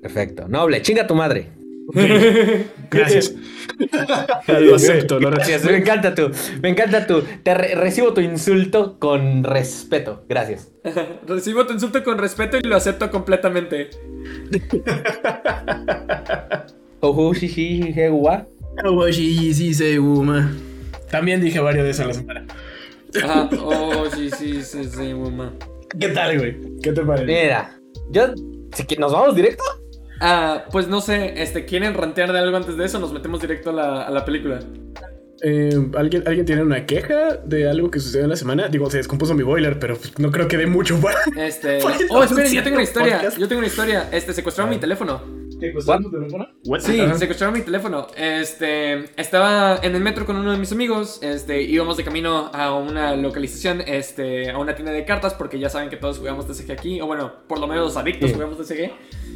Perfecto. Noble, chinga tu madre. Gracias. lo acepto, lo Gracias, me encanta tu, me encanta tu, te re- recibo tu insulto con respeto. Gracias. Recibo tu insulto con respeto y lo acepto completamente. Ojo, sí, sí, sí, gua. sí, sí, sí, Uma. También dije varios de eso en la semana. Ajá. Oh, sí, sí, sí, sí, mamá. ¿Qué tal, güey? ¿Qué te parece? Mira, yo, si que nos vamos directo. Ah, pues no sé, este, ¿quieren rantear de algo antes de eso? Nos metemos directo a la, a la película. Eh, ¿alguien, ¿Alguien tiene una queja de algo que sucedió en la semana? Digo, se descompuso mi boiler, pero pues, no creo que dé mucho para. Este. Oh, esperen, yo tengo una historia. podcast. Yo tengo una historia. Este, secuestraron mi teléfono. What? tu teléfono? Sí, Ajá. secuestraron mi teléfono. Este, estaba en el metro con uno de mis amigos. Este, íbamos de camino a una localización, este, a una tienda de cartas, porque ya saben que todos jugamos TCG aquí. O bueno, por lo menos los adictos Sí. jugamos TCG.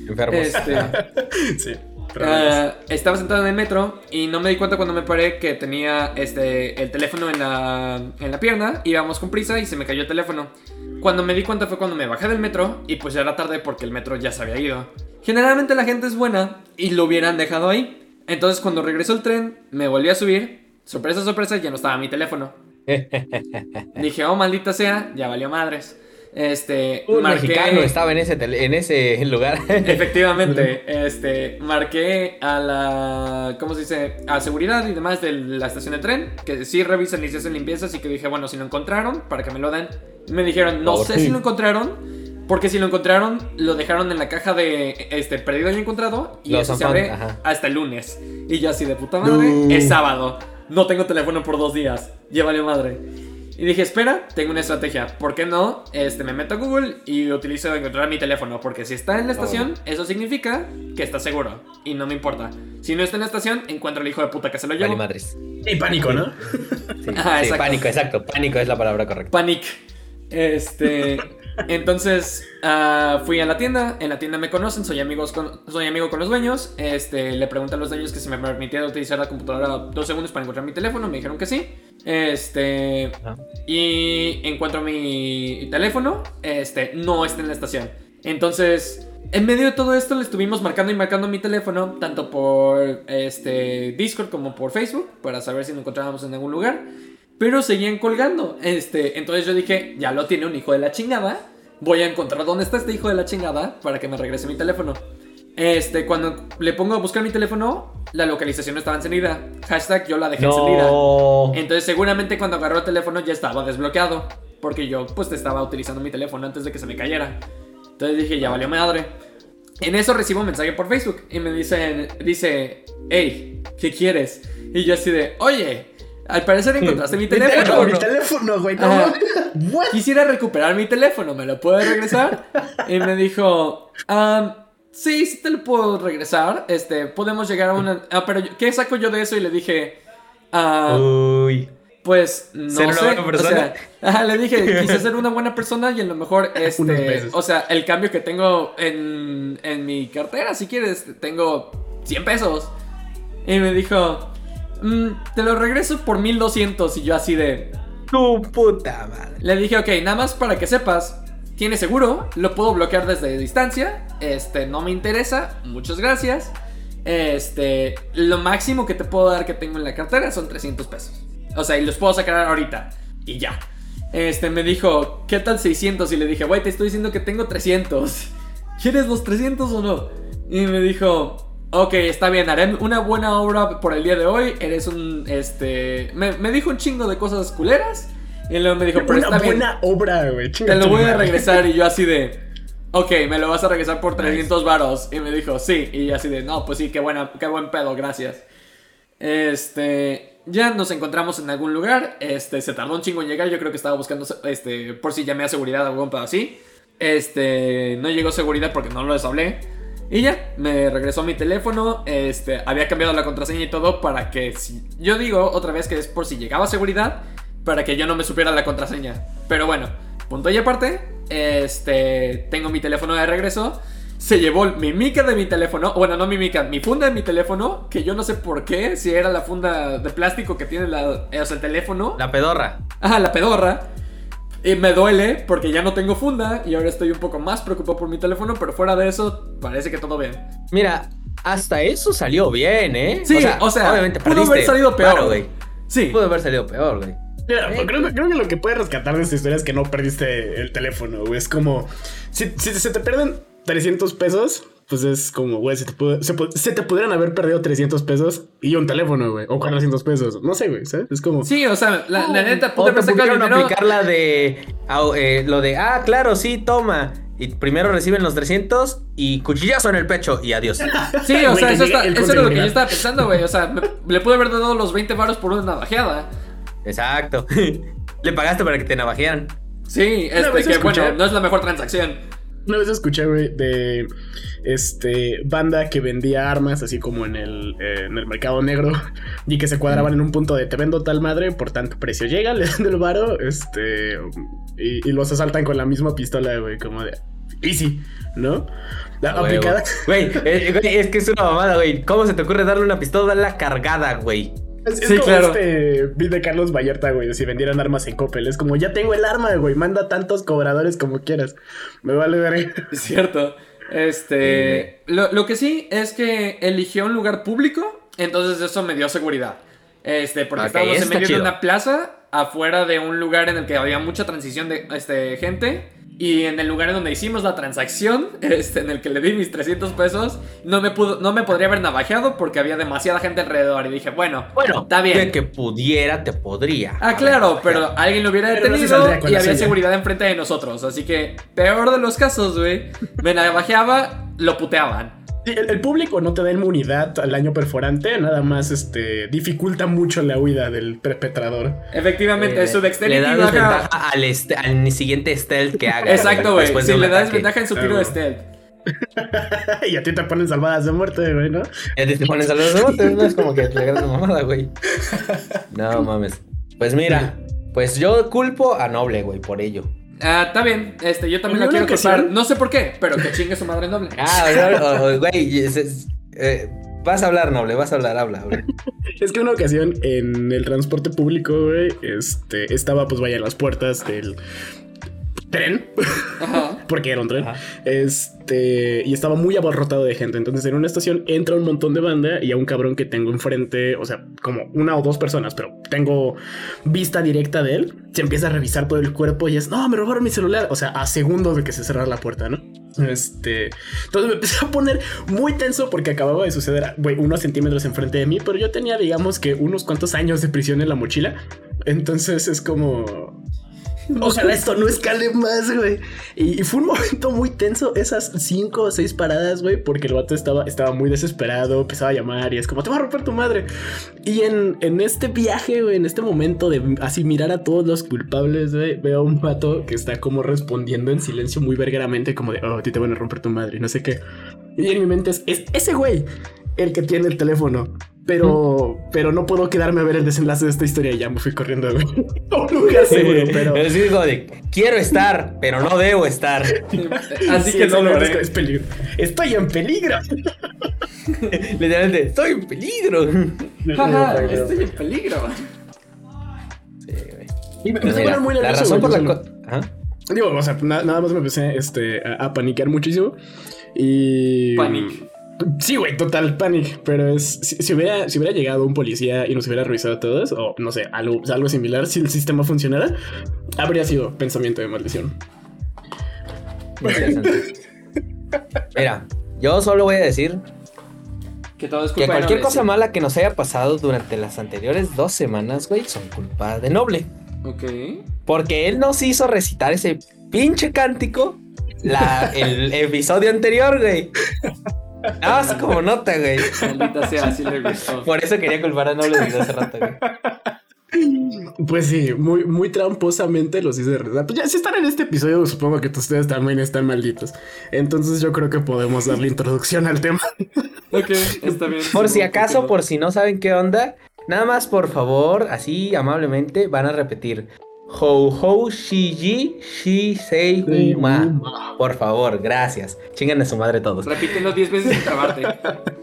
Enfermos. Este, Sí. Ah, estaba sentado en el metro y no me di cuenta cuando me paré que tenía este, el teléfono en la, en la pierna. Íbamos con prisa y se me cayó el teléfono. Cuando me di cuenta fue cuando me bajé del metro y pues ya era tarde porque el metro ya se había ido. Generalmente la gente es buena y lo hubieran dejado ahí. Entonces cuando regresó el tren, me volví a subir. Sorpresa, sorpresa, ya no estaba mi teléfono. Dije, oh, maldita sea, ya valió madres. Este, Un marqué- mexicano estaba en ese, tele- en ese lugar. Efectivamente, este, marqué a la, ¿cómo se dice? A seguridad y demás de la estación de tren, que sí revisan y se hacen limpiezas y que dije, bueno, si lo encontraron, para que me lo den. Me dijeron, no Por sé si lo encontraron, porque si lo encontraron, lo dejaron en la caja de, este, perdido y encontrado, y eso se abre ajá. hasta el lunes. Y yo así de puta madre, No. es sábado, no tengo teléfono por dos días, valió madre. Y dije, espera, tengo una estrategia. ¿Por qué no? Este, me meto a Google y utilizo encontrar mi teléfono. Porque si está en la estación, eso significa que está seguro. Y no me importa. Si no está en la estación, encuentro al hijo de puta que se lo llevo. madres. Y pánico, ¿no? Sí, Ajá, sí, exacto. pánico, exacto. Pánico es la palabra correcta. Panic. Este. Entonces ah, fui a la tienda. En la tienda me conocen. Soy, amigos con, soy amigo con los dueños. Este, le pregunté a los dueños que si me permitía utilizar la computadora dos segundos para encontrar mi teléfono. Me dijeron que sí. Este. Y encuentro mi teléfono. Este, no está en la estación. Entonces. En medio de todo esto le estuvimos marcando y marcando mi teléfono, tanto por este Discord como por Facebook, para saber si lo encontrábamos en algún lugar. Pero seguían colgando. Este, entonces yo dije, ya lo tiene un hijo de la chingada. Voy a encontrar dónde está este hijo de la chingada para que me regrese mi teléfono. Este, cuando le pongo a buscar mi teléfono, la localización no estaba encendida. Hashtag yo la dejé encendida. No. Entonces seguramente cuando agarró el teléfono ya estaba desbloqueado. Porque yo pues estaba utilizando mi teléfono antes de que se me cayera. Entonces dije, ya valió madre. En eso recibo un mensaje por Facebook y me dicen, dice, hey, ¿qué quieres? Y yo así de, oye, al parecer encontraste mi Mi teléfono, teléfono. mi teléfono, güey. No? Quisiera recuperar mi teléfono, ¿me lo puedes regresar? Y me dijo, "Am, sí, sí te lo puedo regresar. Este, podemos llegar a una... Ah, pero yo- ¿qué saco yo de eso? Y le dije, ah, Uy. pues no ¿Ser una sé. buena persona? O sea, ajá, le dije, quise ser una buena persona y a lo mejor, este, o sea, el cambio que tengo en, en mi cartera, si quieres, tengo 100 pesos. Y me dijo, "Mm, te lo regreso por 1200 y yo así de... Tu puta madre. Le dije, ok, nada más para que sepas, tiene seguro, lo puedo bloquear desde distancia, este, no me interesa, muchas gracias. Este, lo máximo que te puedo dar que tengo en la cartera son 300 pesos. O sea, y los puedo sacar ahorita. Y ya. Este, me dijo, ¿qué tal 600? Y le dije, güey, te estoy diciendo que tengo 300. ¿Quieres los 300 o no? Y me dijo, ok, está bien, haré una buena obra por el día de hoy. Eres un, este... Me, me dijo un chingo de cosas culeras. Y luego me dijo, pero Una está bien. buena obra, güey. Te lo voy a regresar y yo así de... Ok, me lo vas a regresar por 300 varos. Y me dijo, sí. Y yo así de, no, pues sí, qué, buena, qué buen pedo, gracias. Este... Ya nos encontramos en algún lugar. Este, se tardó un chingo en llegar. Yo creo que estaba buscando, este, por si llamé a seguridad o algún pedo así. Este, no llegó seguridad porque no les hablé. Y ya, me regresó mi teléfono. Este, había cambiado la contraseña y todo para que si. Yo digo otra vez que es por si llegaba seguridad. Para que yo no me supiera la contraseña. Pero bueno, punto y aparte. Este, tengo mi teléfono de regreso. Se llevó mi mica de mi teléfono. Bueno, no mi mica, mi funda de mi teléfono. Que yo no sé por qué. Si era la funda de plástico que tiene la, o sea, el teléfono. La pedorra. Ajá, la pedorra. Y me duele porque ya no tengo funda y ahora estoy un poco más preocupado por mi teléfono, pero fuera de eso, parece que todo bien. Mira, hasta eso salió bien, ¿eh? Sí, o sea, obviamente pudo haber salido peor. güey. Sí. Pudo haber salido peor, güey. Mira, creo, que- creo que lo que puedes rescatar de esta historia es que no perdiste el teléfono, güey. Es como, si, si se te pierden 300 pesos, pues es como, güey, se te, pudo- se, pu- se te pudieran haber perdido 300 pesos y un teléfono, güey. O 400 pesos. No sé, güey, ¿sabes? Es como... Sí, o sea, la, la neta, O pude te haber sacado el pudieron dinero. aplicar la de. eh, lo de, ah, claro, sí, toma. Y primero reciben los 300 y cuchillazo en el pecho y adiós. Sí, o sea, eso, está- eso era lo que yo estaba pensando, güey. O sea, me- le pude haber dado los 20 varos por una navajeada. Exacto. Le pagaste para que te navajearan. Sí, este, que escuché- bueno, no es la mejor transacción. Una vez escuché, güey, de este banda que vendía armas así como en el, eh, en el mercado negro y que se cuadraban en un punto de te vendo tal madre por tanto precio. Llega, le dan el varo, este, y, y los asaltan con la misma pistola, güey, como de easy, ¿no? La Huevo. aplicada. Güey, eh, güey, es que es una mamada, güey. ¿Cómo se te ocurre darle una pistola cargada, güey? Es, es Sí, como claro. este beat de Carlos Vallarta, güey, de si vendieran armas en Coppel. Es como, ya tengo el arma, güey, manda tantos cobradores como quieras. Me vale ver. Cierto. Este. Lo, lo que sí es que eligió un lugar público, entonces eso me dio seguridad. Este, porque Ok, estábamos en medio chido. de una plaza, afuera de un lugar en el que había mucha transición de este, gente. Y en el lugar en donde hicimos la transacción, este, en el que le di mis 300 pesos, no me, pudo, no me podría haber navajeado porque había demasiada gente alrededor. Y dije, bueno, Bueno, está bien. de que pudiera, te podría. Ah, claro, navajeado. pero alguien lo hubiera Pero no se detenido y había seguridad enfrente de nosotros. Así que, peor de los casos, güey. Me navajeaba, lo puteaban. El, el público no te da inmunidad al daño perforante, nada más este dificulta mucho la huida del perpetrador. Efectivamente, Eh, su Le dexterity da baja. desventaja al, este- al siguiente stealth que haga. Exacto, güey. de un le da ataque. desventaja en su tiro de stealth. y a ti te ponen salvadas de muerte, güey, ¿no? Ya te pones a los rebotes, no es como que la gran mamada, güey. No mames. Pues mira, pues yo culpo a Noble, güey, por ello. Ah, está bien. Este, yo también lo una quiero ocasión- No sé por qué, pero que chingue su madre noble. Ah, güey, es- es- eh, vas a hablar, Noble, vas a hablar, habla, habla. Es que una ocasión en el transporte público, güey, este, estaba pues vaya en las puertas del tren, Ajá. porque era un tren, Ajá. este, y estaba muy abarrotado de gente. Entonces en una estación entra un montón de banda y a un cabrón que tengo enfrente, o sea, como una o dos personas, pero tengo vista directa de él, se empieza a revisar todo el cuerpo y es, no, me robaron mi celular, o sea, a segundos de que se cerrara la puerta, ¿no? Este, entonces me empecé a poner muy tenso porque acababa de suceder, güey, unos centímetros enfrente de mí, pero yo tenía, digamos que unos cuantos años de prisión en la mochila. Entonces es como, Ojalá esto no escale más, güey. Y, fue un momento muy tenso esas cinco o seis paradas, güey, porque el vato estaba, estaba muy desesperado, empezaba a llamar y es como, te va a romper tu madre. Y en, en este viaje, güey, en este momento de así mirar a todos los culpables, veo a un vato que está como respondiendo en silencio muy vergueramente, como de, oh, a ti te van a romper tu madre, no sé qué. Y en mi mente es ese güey el que tiene el teléfono. Pero, pero no puedo quedarme a ver el desenlace de esta historia y ya me fui corriendo a un lugar seguro, pero... Es digo de, quiero estar, pero no debo estar. Así Sí, que no lo haré. es peligro. Estoy en peligro. Literalmente, estoy en peligro. Jaja, estoy en peligro. Sí, güey. Y me Pero mira, poner muy la nervioso, razón por la. Digo, o sea, na- nada más me empecé este, a, a paniquear muchísimo. Y. Panic. Sí, güey, total panic. Pero es. Si, si hubiera, si hubiera llegado un policía y nos hubiera revisado a todos, o no sé, algo, algo similar, si el sistema funcionara, habría sido pensamiento de maldición. Interesante. Mira, yo solo voy a decir Que todo es que culpa de cualquier cosa mala que nos haya pasado durante las anteriores dos semanas, güey, son culpa de Noble. Ok. Porque él nos hizo recitar ese pinche cántico la, el episodio anterior, güey. Nada más como nota, güey. Maldita sea, así le gustó. Por eso quería culpar a Noble desde hace rato, güey. Pues sí, muy, muy tramposamente los hice rezar. Pues ya, si están en este episodio, supongo que ustedes también están malditos. Entonces yo creo que podemos darle introducción al tema. Ok, está bien. Por si acaso, por si no saben qué onda, nada más por favor, así amablemente, van a repetir. Ho ho shiji shi sei uma. Por favor, gracias. Chingan a su madre todos. Repítelo 10 veces sin trabarte.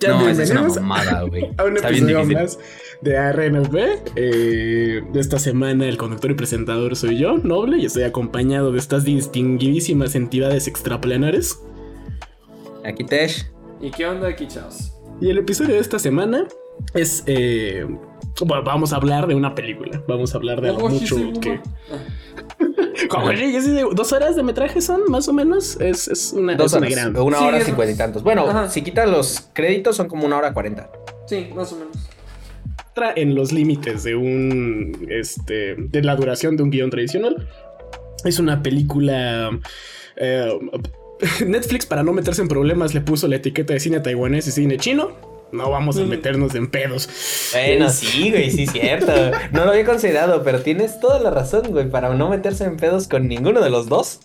Ya No, esa es una mamada, güey. a un Está bien episodio más de ARNB. Eh, de esta semana el conductor y presentador soy yo, Noble, y estoy acompañado de estas distinguidísimas entidades extraplanares. Aquí Tesh. ¿Y qué onda aquí, chavos? Y el episodio de esta semana es... eh, bueno, vamos a hablar de una película. Vamos a hablar de lo mucho que... Como, ¿Dos horas de metraje son, más o menos? Es, es una, Dos es una horas. gran... Una Sí, hora cincuenta y tantos. Bueno, Ajá. si quitas los créditos son como una hora cuarenta. Sí, más o menos. entra en los límites de un este de la duración de un guion tradicional. Es una película eh, Netflix para no meterse en problemas le puso la etiqueta de cine taiwanés y cine chino. No vamos a meternos en pedos. Bueno, Es- sí, güey, sí, cierto. No lo había considerado, pero tienes toda la razón, güey, para no meterse en pedos con ninguno de los dos.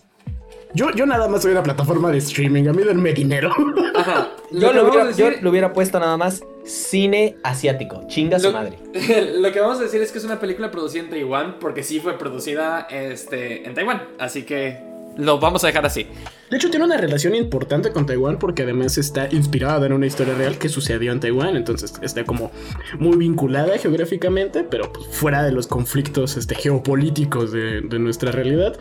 Yo, yo nada más soy una plataforma de streaming. A mí denme dinero. Ajá. Yo lo, hubiera, decir- yo lo hubiera puesto nada más cine asiático. Chinga su Lo- madre. Lo que vamos a decir es que es una película producida en Taiwán porque sí fue producida este, en Taiwán. Así que lo vamos a dejar así. De hecho, tiene una relación importante con Taiwán porque además está inspirada en una historia real que sucedió en Taiwán. Entonces está como muy vinculada geográficamente, pero pues, fuera de los conflictos este, geopolíticos de, de nuestra realidad.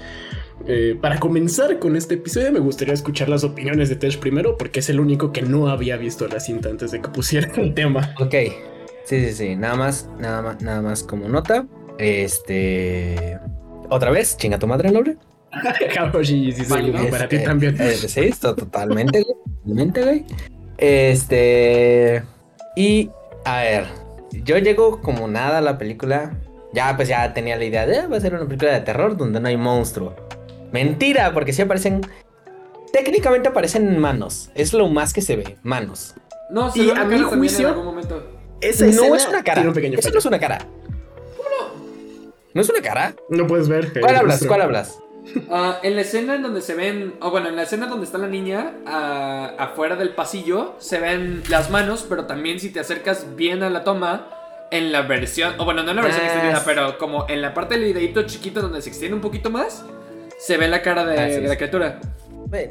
Eh, para comenzar con este episodio, me gustaría escuchar las opiniones de Tesh primero, porque es el único que no había visto la cinta antes de que pusiera el tema. Ok. Sí, sí, sí. Nada más, nada más, nada más como nota. Este. Otra vez, chinga tu madre, Noble. Sí, Vale, seguro, ¿no? para ti Este, también. eh, sí, esto totalmente, güey. Totalmente, güey. Este. Y. A ver. Yo llego como nada a la película. Ya, pues ya tenía la idea de. "Ah, Va a ser una película de terror donde no hay monstruo. Mentira, porque sí aparecen. Técnicamente aparecen manos. Es lo más que se ve. Manos. No, se Y ve a mi juicio- en algún momento. Esa no es una cara. un Eso no es una cara. ¿No es una cara? No puedes ver. eh, ¿Cuál el hablas? ¿Cuál hablas? Ah, en la escena en donde se ven, o bueno, en la escena donde está la niña, ah, afuera del pasillo, se ven las manos, pero también si te acercas bien a la toma, en la versión, o bueno, no en la versión Ah, extendida, pero como en la parte del videito chiquito donde se extiende un poquito más, se ve la cara de, de la criatura.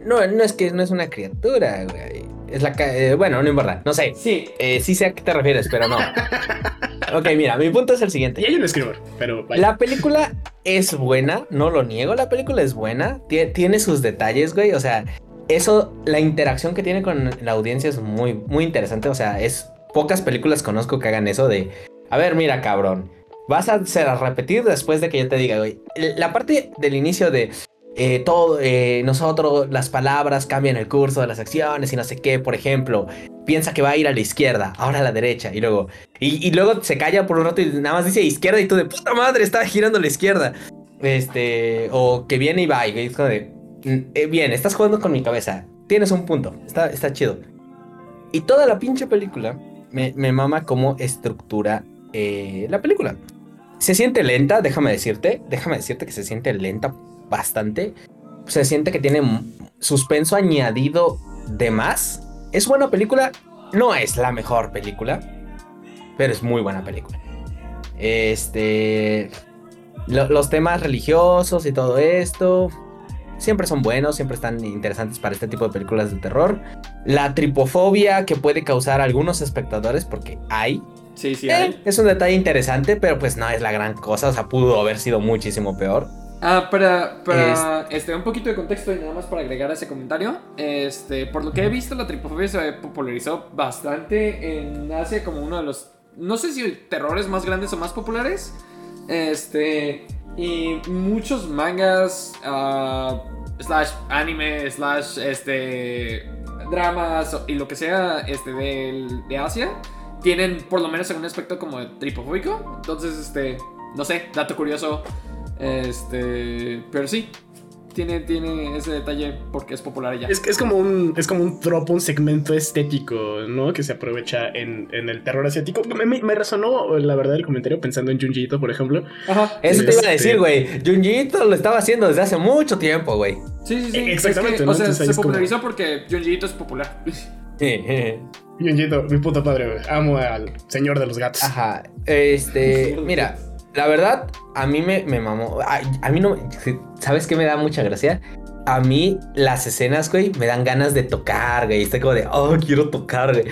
No, no es que no es una criatura, güey. Es la eh, bueno, no importa. No sé. Sí, Eh, sí sé a qué te refieres, pero no. ok, mira, mi punto es el Y siguiente. hay un escritor, pero vaya. La película es buena, no lo niego, la película es buena, tie- tiene sus detalles, güey, o sea, eso, la interacción que tiene con la audiencia es muy, muy interesante, o sea, es pocas películas conozco que hagan eso de, a ver, mira, cabrón, vas a hacer a repetir después de que yo te diga, güey, la parte del inicio de... eh, todo, eh, nosotros, las palabras cambian el curso de las acciones y no sé qué, por ejemplo, piensa que va a ir a la izquierda, ahora a la derecha, y luego, y, luego se calla por un rato y nada más dice izquierda y tú de puta madre, estaba girando a la izquierda. Este, o que viene y va, y es como de, "Mm, eh, bien, estás jugando con mi cabeza, tienes un punto, está, está chido. Y toda la pinche película me, me mama cómo estructura la película. Se siente lenta, déjame decirte, déjame decirte que se siente lenta bastante. Se siente que tiene suspenso añadido de más. Es buena película, no es la mejor película, pero es muy buena película. Este. lo- los temas religiosos y todo esto. Siempre son buenos, siempre están interesantes para este tipo de películas de terror. La tripofobia que puede causar a algunos espectadores, porque hay. sí, sí. eh, hay. es un detalle interesante, pero pues no es la gran cosa. O sea, pudo haber sido muchísimo peor. Ah, para, para este, un poquito de contexto y nada más para agregar a ese comentario. Este, por lo que he visto, la tripofobia se popularizó bastante en Asia como uno de los, no sé si terrores más grandes o más populares. Este, y muchos mangas, ah, slash anime, slash este, dramas y lo que sea este, del- de Asia, tienen por lo menos algún aspecto como de tripofóbico. Entonces, este, no sé, dato curioso. Este, pero sí, tiene, tiene ese detalle porque es popular allá. Es, es como un es como un tropo, un segmento estético, ¿no? Que se aprovecha en, en el terror asiático. Me, me- me resonó, la verdad, el comentario pensando en Junji Ito, por ejemplo. Ajá. Eso te iba a este- decir, güey. Junjiito lo estaba haciendo desde hace mucho tiempo, güey. Sí, sí, sí. Eh, exactamente, Es que, ¿no? O sea, Entonces se como- popularizó porque Junji Ito es popular. Junji Ito, mi puta padre, güey. Amo al señor de los gatos. Ajá. Este, mira, La verdad, a mí me, me mamó. A, a mí no. ¿Sabes qué me da mucha gracia? A mí las escenas, güey, me dan ganas de tocar, güey. Estoy como de, oh, quiero tocar, güey.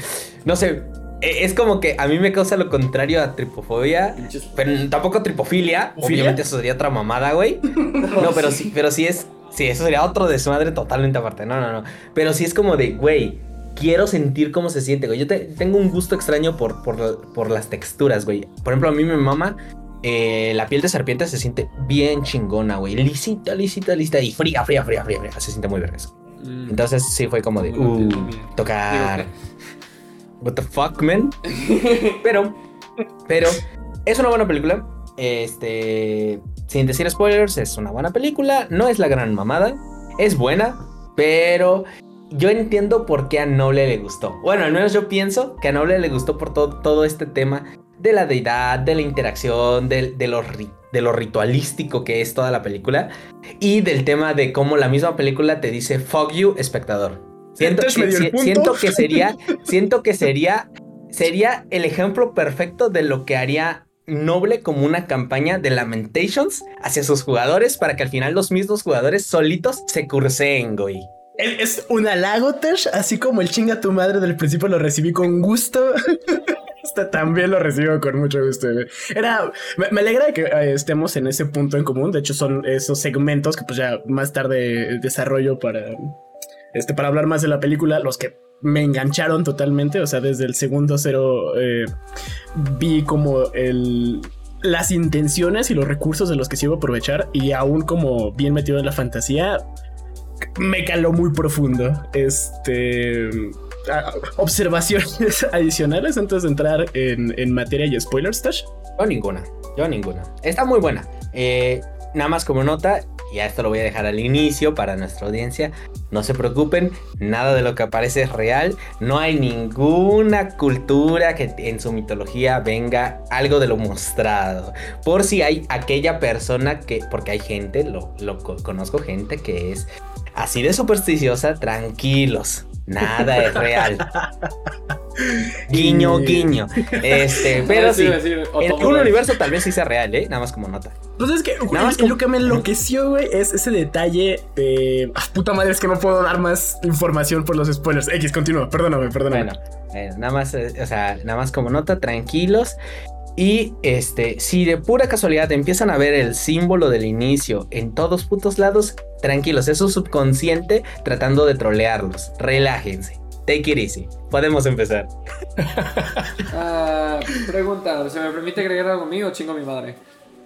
No sé, e- es como que a mí me causa lo contrario a tripofobia, pero tampoco tripofilia. ¿Filia? Obviamente eso sería otra mamada, güey. No, pero sí, pero sí es, sí, eso sería otro desmadre totalmente aparte. No, no, no. Pero sí es como de, güey, quiero sentir cómo se siente, güey. Yo te- tengo un gusto extraño por, por, por las texturas, güey. Por ejemplo, a mí me mama. Eh, la piel de serpiente se siente bien chingona, güey. Lisita, lisita, lisita. Y fría, fría, fría, fría, fría. Se siente muy verga. Mm. Entonces sí fue como de, uh, tocar. What the fuck, man. pero, pero, es una buena película. Este, sin decir spoilers, es una buena película. No es la gran mamada. Es buena, pero yo entiendo por qué a Noble le gustó. Bueno, al menos yo pienso que a Noble le gustó por todo, todo este tema de la deidad, de la interacción, de, de lo, de lo ritualístico que es toda la película y del tema de cómo la misma película te dice fuck you, espectador. Siento, si- punto. siento que sería, siento que sería, sería el ejemplo perfecto de lo que haría Noble como una campaña de Lamentations hacia sus jugadores para que al final los mismos jugadores solitos se curseen, güey. Es, es un halago, Tesh, así como el chinga tu madre del principio lo recibí con gusto. También lo recibo con mucho gusto. Era, me, me alegra que eh, estemos en ese punto en común. De hecho, son esos segmentos que pues ya más tarde desarrollo para, este, para hablar más de la película, los que me engancharon totalmente. O sea, desde el segundo cero eh, vi como el, las intenciones y los recursos de los que se iba a aprovechar y aún como bien metido en la fantasía, me caló muy profundo. Este. Observaciones adicionales antes de entrar en, en materia y spoilers, Tash. Yo ninguna, yo ninguna. Está muy buena. Eh, nada más como nota, y a esto lo voy a dejar al inicio para nuestra audiencia. No se preocupen, nada de lo que aparece es real. No hay ninguna cultura que en su mitología venga algo de lo mostrado. Por si hay aquella persona que, porque hay gente, lo, lo co- conozco gente que es así de supersticiosa, tranquilos. Nada es real. Guiño, guiño. Este, pero sí. En un universo tal vez sí sea real, ¿eh? Nada más como nota. Pues es que Nada más y lo que me enloqueció, güey, es ese detalle de. Ah, puta madre, es que no puedo dar más información por los spoilers. X, continúa, perdóname, perdóname. Bueno, bueno, nada más, eh, o sea, nada más como nota, tranquilos. Y este, si de pura casualidad empiezan a ver el símbolo del inicio en todos putos lados, tranquilos, es su subconsciente tratando de trolearlos. Relájense. Take it easy. Podemos empezar. Ah, pregunta, ¿se me permite agregar algo mío o chingo a mi madre?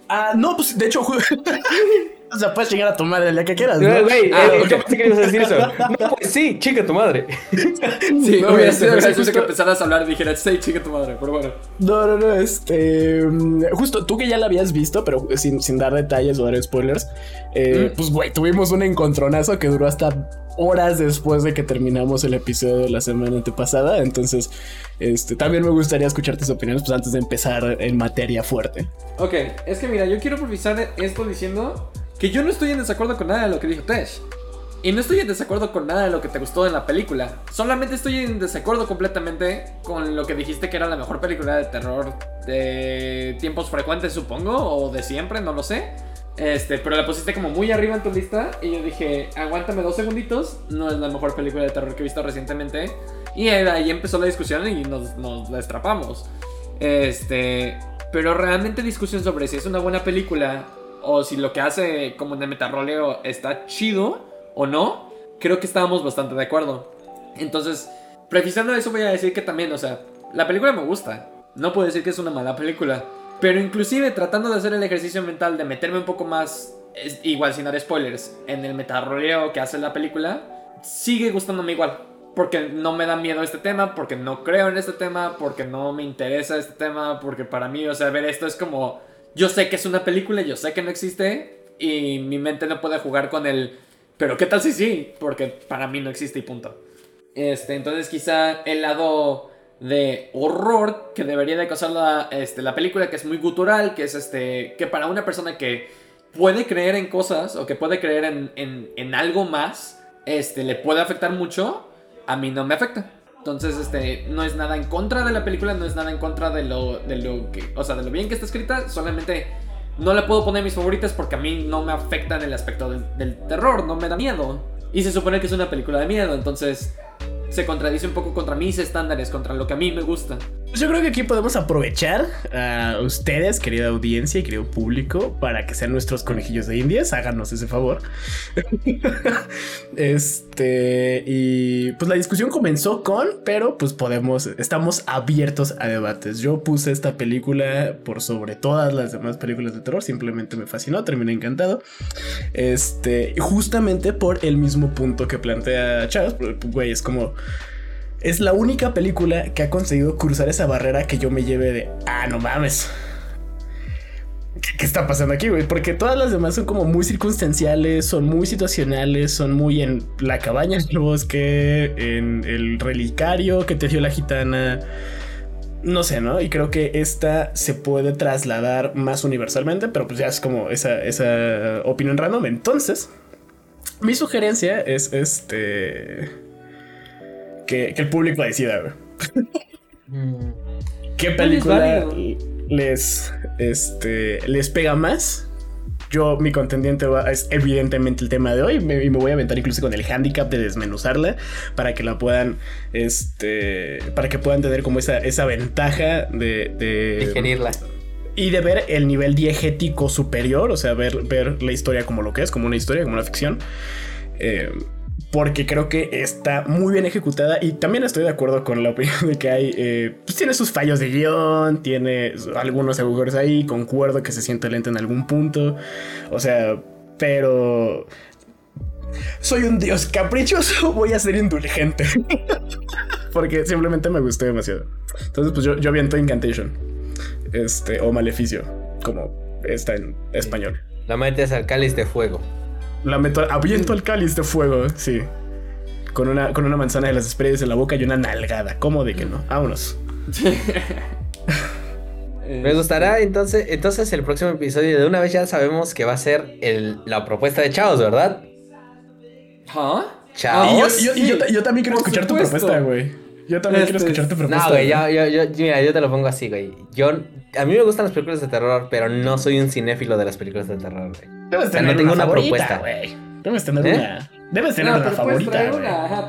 Ah, no, pues de hecho. o sea, puedes llegar a tu madre el día que quieras, ¿no? Güey, güey, Ah, eh, ok. yo pensé que ibas a decir eso. No, pues sí, chica tu madre. Sí, No, hubiera sido gracioso justo- que empezaras a hablar y dijeras, sí, chica tu madre, pero bueno. No, no, no, este. mm, Justo tú que ya la habías visto, pero sin, sin dar detalles o dar spoilers. eh, Mm. Pues, güey, tuvimos un encontronazo que duró hasta horas después de que terminamos el episodio de la semana antepasada. Entonces, este, también me gustaría escuchar tus opiniones, pues antes de empezar en materia fuerte. Ok, es que mira, yo quiero improvisar esto diciendo que yo no estoy en desacuerdo con nada de lo que dijo Tesh. Y no estoy en desacuerdo con nada de lo que te gustó en la película. Solamente estoy en desacuerdo completamente con lo que dijiste que era la mejor película de terror de tiempos frecuentes, supongo, o de siempre, no lo sé. Este, pero la pusiste como muy arriba en tu lista y yo dije, aguántame dos segunditos, no es la mejor película de terror que he visto recientemente. Y ahí empezó la discusión y nos, la estrapamos. Este, pero realmente discusión sobre si es una buena película o si lo que hace como en el metarroleo está chido o no, creo que estábamos bastante de acuerdo. Entonces, precisando eso voy a decir que también, o sea, la película me gusta. No puedo decir que es una mala película. Pero inclusive tratando de hacer el ejercicio mental de meterme un poco más, es- igual sin dar spoilers, en el metarroleo que hace la película, sigue gustándome igual. Porque no me da miedo este tema, porque no creo en este tema, porque no me interesa este tema, porque para mí, o sea, ver esto es como, yo sé que es una película, yo sé que no existe, y mi mente no puede jugar con el, pero ¿qué tal si sí? Porque para mí no existe y punto. Este, entonces quizá el lado de horror que debería de causar la, este, la película, que es muy gutural, que es este, que para una persona que puede creer en cosas o que puede creer en, en, en algo más, este, le puede afectar mucho, a mí no me afecta. Entonces, este, no es nada en contra de la película, no es nada en contra de lo, de lo que, o sea, de lo bien que está escrita, solamente no la puedo poner mis favoritas porque a mí no me afecta en el aspecto del terror, no me da miedo. Y se supone que es una película de miedo, entonces se contradice un poco contra mis estándares, contra lo que a mí me gusta. Pues yo creo que aquí podemos aprovechar a ustedes, querida audiencia y querido público, para que sean nuestros conejillos de indias. Háganos ese favor. este, y pues la discusión comenzó con, pero pues podemos, estamos abiertos a debates. Yo puse esta película por sobre todas las demás películas de terror, simplemente me fascinó, terminé encantado. Este, justamente por el mismo punto que plantea Charles, güey, es como es la única película que ha conseguido cruzar esa barrera que yo me lleve de, ah, no mames. ¿Qué, está pasando aquí, güey? Porque todas las demás son como muy circunstanciales, son muy situacionales, son muy en la cabaña en el bosque, en el relicario que te dio la gitana. No sé, ¿no? Y creo que esta se puede trasladar más universalmente, pero pues ya es como esa, esa opinión random. Entonces, mi sugerencia es este que, el público decida, mm. ¿Qué película les, este, les pega más? Yo, mi contendiente es evidentemente el tema de hoy. y me voy a aventar incluso con el handicap de desmenuzarla para que la puedan, este, para que puedan tener como esa, esa ventaja de, de digerirla. Y de ver el nivel diegético superior, o sea, ver, ver la historia como lo que es, como una historia, como una ficción. Eh, porque creo que está muy bien ejecutada y también estoy de acuerdo con la opinión de que hay, eh, pues tiene sus fallos de guion, tiene algunos agujeros ahí, concuerdo que se siente lento en algún punto, o sea, pero soy un dios caprichoso, voy a ser indulgente, porque simplemente me gustó demasiado. Entonces, pues yo, yo aviento Incantation, este, o Maleficio, como está en español. La metes al cáliz de fuego. La meto, aviento al cáliz de fuego, sí. Con una, con una manzana de las Esperes en la boca y una nalgada. ¿Cómo de que no? Vámonos. Me gustará entonces, entonces el próximo episodio. De una vez ya sabemos que va a ser el, la propuesta de Chaos, ¿verdad? ¿Ah? Chaos. yo, yo, también quiero escuchar tu propuesta, güey. Yo también quiero este, escuchar tu propuesta. No, güey, yo, yo, mira, yo te lo pongo así, güey. Yo, a mí me gustan las películas de terror, pero no soy un cinéfilo de las películas de terror, güey. Debes tener no tengo una, propuesta. güey. Debes tener ¿Eh? una. Debes tener una favorita.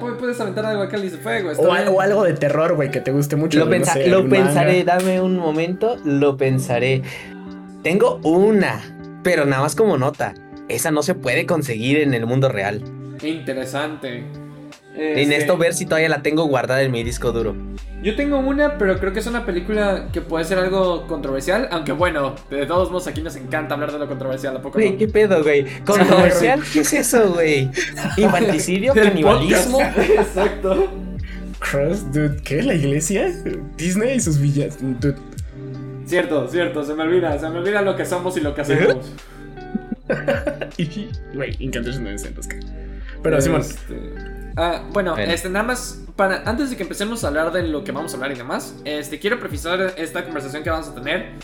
Puedes, puedes aventar algo acá al fuego. O, o, algo de terror, güey, que te guste mucho. Lo, lo pensaré, dame un momento, lo pensaré. Tengo una, pero nada más como nota. Esa no se puede conseguir en el mundo real. Interesante. En esto ver si todavía la tengo guardada en mi disco duro. Yo tengo una, pero creo que es una película que puede ser algo controversial. Aunque bueno, de todos modos aquí nos encanta hablar de lo controversial. ¿a poco güey, ¿qué pedo, güey? ¿Controversial? ¿Qué es eso, güey? ¿Infanticidio? ¿Canibalismo? Exacto. Cross, dude, ¿qué? ¿La iglesia? Disney y sus villas, dude. Cierto, cierto, se me olvida, se me olvida lo que somos y lo que hacemos. Güey, Incantation de Pero, Simón. Este... Ah, bueno, este, nada más, para, antes de que empecemos a hablar de lo que vamos a hablar y demás, este, quiero precisar esta conversación que vamos a tener.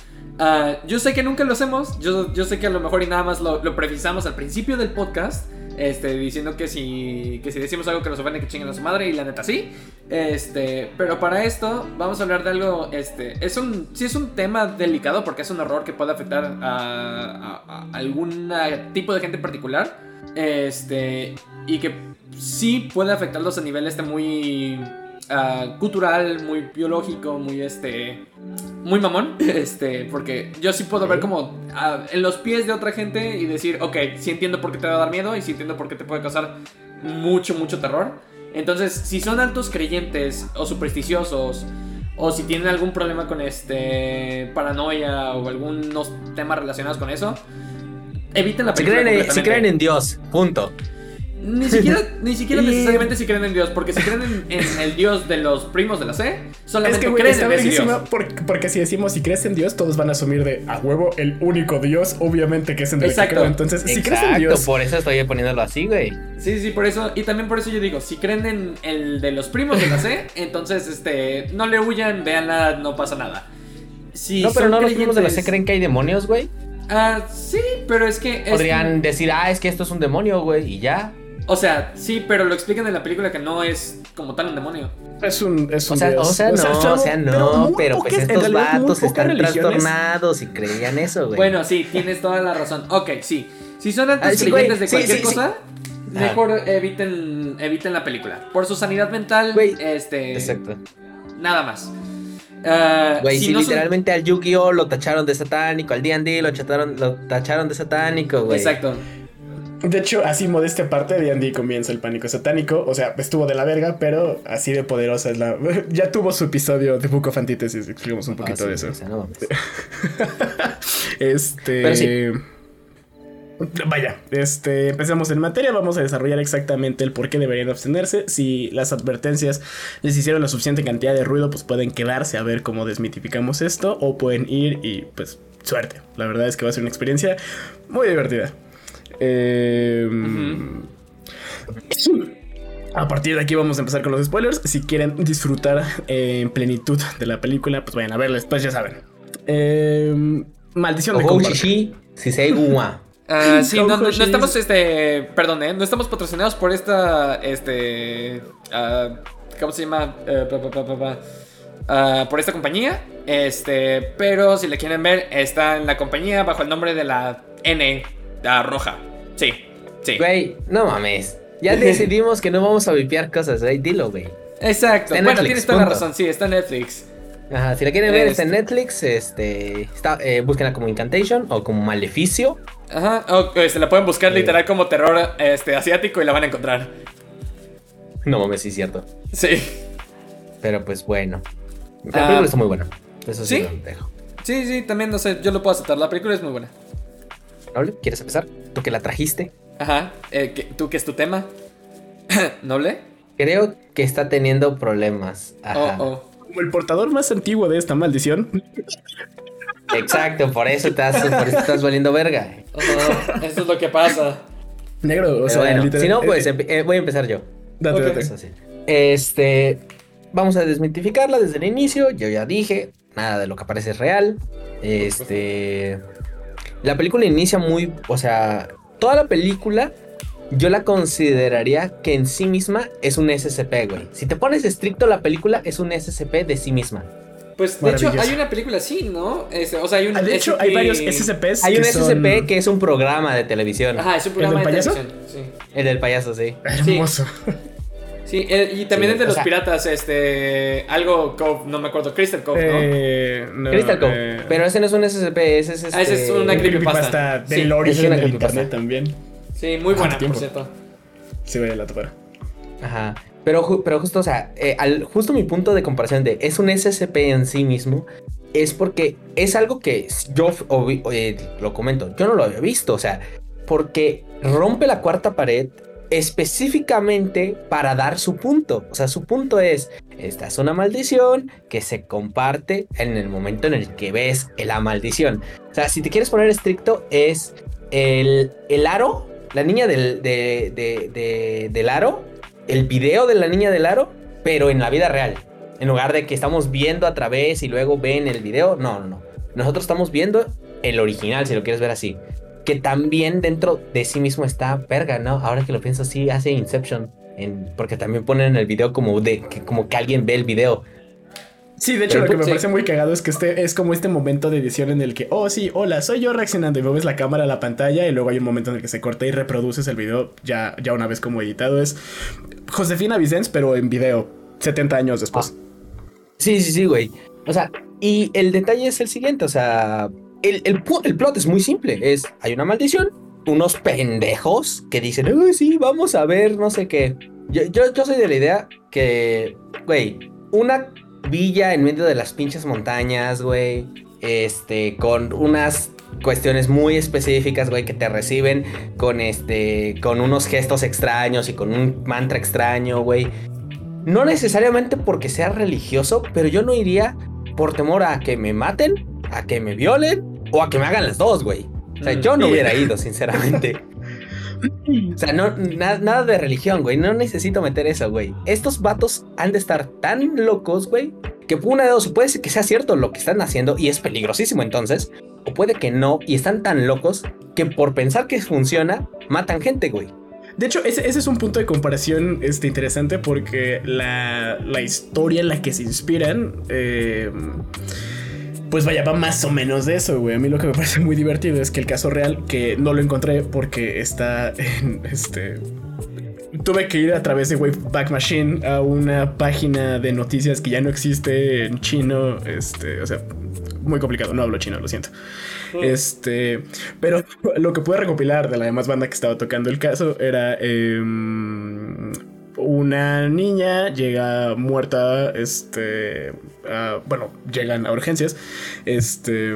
Ah, yo sé que nunca lo hacemos, yo, yo sé que a lo mejor y nada más lo, lo precisamos al principio del podcast, este, diciendo que si, que si decimos algo que nos ofende, que chinguen a su madre, y la neta sí. Este, pero para esto vamos a hablar de algo, este, es un, sí es un tema delicado porque es un error que puede afectar a, a algún tipo de gente en particular, este, y que sí puede afectarlos a nivel este muy uh, cultural, muy biológico, muy este muy mamón, este, porque yo sí puedo ver como uh, en los pies de otra gente y decir, ok, sí entiendo por qué te va a dar miedo y sí entiendo por qué te puede causar mucho, mucho terror. Entonces, si son altos creyentes o supersticiosos, o si tienen algún problema con este paranoia o algunos temas relacionados con eso, eviten la película. Si si creen en Dios, punto. Ni siquiera, ni siquiera necesariamente si creen en Dios, porque si creen en, el Dios de los primos de la C, solamente es que, creen en Dios. Porque, si decimos si crees en Dios, todos van a asumir de a huevo el único Dios, obviamente que es en el Exacto. Que Entonces, si crees en Dios. por eso estoy poniéndolo así, güey. Sí, sí, por eso. Y también por eso yo digo, si creen en el de los primos de la C, entonces este no le huyan, véanla, no pasa nada. Si no, pero no los primos de la C creen que hay demonios, güey. Ah, sí, pero es que. Podrían decir, ah, es que esto es un demonio, güey, y ya. O sea, sí, pero lo explican en la película que no es como tal un demonio. Es un, es un O sea, dios. o sea, no, o sea, no, muy pero pues estos vatos están religiones- trastornados y creían eso, güey. Bueno, sí, tienes toda la razón. Ok, sí. Si son antes Ah, sí, creyentes de sí, cualquier sí, sí. cosa, mejor eviten, eviten la película. Por su sanidad mental, Güey, este. Exacto. Nada más. Ah, Güey, si sí, no son- literalmente al Yu-Gi-Oh lo tacharon de satánico, al D&D lo, tacharon- lo tacharon de satánico, güey. Exacto. De hecho, así modesta parte de D&D comienza el pánico satánico. O sea, estuvo de la verga, pero así de poderosa es la... Ya tuvo su episodio de Book of Antithesis. Explicamos un Ah, poquito sí, de eso. o sea, no mames. Este. Pero sí. Vaya, este, empezamos en materia, vamos a desarrollar exactamente el por qué deberían abstenerse. Si las advertencias les hicieron la suficiente cantidad de ruido, pues pueden quedarse a ver cómo desmitificamos esto o pueden ir y pues suerte. La verdad es que va a ser una experiencia muy divertida. Eh, A partir de aquí vamos a empezar con los spoilers. Si quieren disfrutar eh, en plenitud de la película, pues vayan a verla, pues ya saben. Eh, maldición de shishi, si se gua. Ah, sí, no, no- estamos, este, perdón, ¿eh? no estamos patrocinados por esta, este, ah, ¿cómo se llama? Eh, pa, pa, pa, pa, pa. Ah, por esta compañía, este, pero si la quieren ver, está en la compañía bajo el nombre de la N, la roja. Sí, sí. Güey, no mames. Ya decidimos que no vamos a vipiar cosas, güey. Dilo, güey. Exacto. Bueno, tienes toda la razón, sí, está en Netflix. Ajá, si la quieren ver, está en Este. Netflix. Este, está, eh, búsquenla como Incantation o como Maleficio. Ajá, o, este, la pueden buscar Eh. literal como terror este, asiático y la van a encontrar. No mames, sí es cierto. Sí. Pero pues bueno. La Ah. película está muy buena. Eso sí, ¿Sí? lo dejo. Sí, sí, también, no sé, yo lo puedo aceptar. La película es muy buena. ¿Noble? ¿Quieres empezar? Tú que la trajiste. Ajá. Eh, ¿qué- ¿Tú qué es tu tema? ¿Noble? Creo que está teniendo problemas. Ajá. Oh, oh. Como el portador más antiguo de esta maldición. Exacto, por eso estás, por eso estás valiendo verga. Oh, eso es lo que pasa. Negro, o Pero sea, bueno, literal- si no, pues eh, eh, voy a empezar yo. date, ok. date. Eso sí. Este, vamos a desmitificarla desde el inicio. Yo ya dije, nada de lo que aparece es real. Este, la película inicia muy, o sea, toda la película yo la consideraría que en sí misma es un SCP, güey. Si te pones estricto, la película es un SCP de sí misma. Pues de hecho hay una película así, ¿no? Este, o sea, hay un Ah, de hecho, SCP hay varios SCPs. Hay un SCP son- que es un programa de televisión. Ajá, es un programa ¿El de del payaso? televisión. El del payaso, sí. Hermoso. Sí, sí eh, y también Sí, o los sea- piratas, este. Algo Cove, no me acuerdo, Crystal Cove, ¿no? Eh, no, Crystal Cove. eh, Pero ese no es un SCP, ese es. Ah, ese es este, una un creepypasta. del Sí, origen es una del creepypasta. internet también. Sí, muy buena, tiempo? por cierto. Sí, vaya la topar. Ajá. Pero, pero justo, o sea, eh, al, justo mi punto de comparación de es un SCP en sí mismo es porque es algo que yo obvi- eh, lo comento, yo no lo había visto, o sea, porque rompe la cuarta pared específicamente para dar su punto. O sea, su punto es, esta es una maldición que se comparte en el momento en el que ves la maldición. O sea, si te quieres poner estricto, es el, el aro, la niña del, de- de- de- del aro, el video de la niña del aro, pero en la vida real. En lugar de que estamos viendo a través y luego ven el video, no, no, no. Nosotros estamos viendo el original, si lo quieres ver así. Que también dentro de sí mismo está verga, ¿no? Ahora que lo pienso así, hace Inception. en- porque también ponen en el video como de que, como que alguien ve el video. Sí, de hecho, Pero lo que me sí. parece muy cagado es que este es como este momento de edición en el que, oh, sí, hola, soy yo reaccionando y mueves la cámara a la pantalla y luego hay un momento en el que se corta y reproduces el video ya, ya una vez como editado. Es Josefina Vicens, pero en video, 70 años después. Sí, sí, sí, güey. O sea, y el detalle es el siguiente, o sea, el, el, plot es muy simple. Es, hay una maldición, unos pendejos que dicen, uy, sí, vamos a ver, no sé qué. Yo, yo, yo soy de la idea que, güey, una villa en medio de las pinches montañas, güey, este, con unas cuestiones muy específicas, güey, que te reciben con este, con unos gestos extraños y con un mantra extraño, güey. No necesariamente porque sea religioso, pero yo no iría por temor a que me maten, a que me violen o a que me hagan las dos, güey. O sea, Mm. yo no hubiera ido, sinceramente. O sea, no, na- nada de religión, güey. No necesito meter eso, güey. Estos vatos han de estar tan locos, güey, que una de dos, puede ser que sea cierto lo que están haciendo y es peligrosísimo entonces, o puede que no, y están tan locos que por pensar que funciona, matan gente, güey. De hecho, ese, ese, es un punto de comparación este, interesante porque la, la historia en la que se inspiran... Eh, pues vaya, va más o menos de eso, güey. A mí lo que me parece muy divertido es que el caso real, que no lo encontré porque está en este. Tuve que ir a través de Wayback Machine a una página de noticias que ya no existe en chino. Este, o sea, muy complicado. No hablo chino, lo siento. Este, pero lo que pude recopilar de la demás banda que estaba tocando el caso era em, una niña llega muerta, este, bueno, llegan a urgencias, este,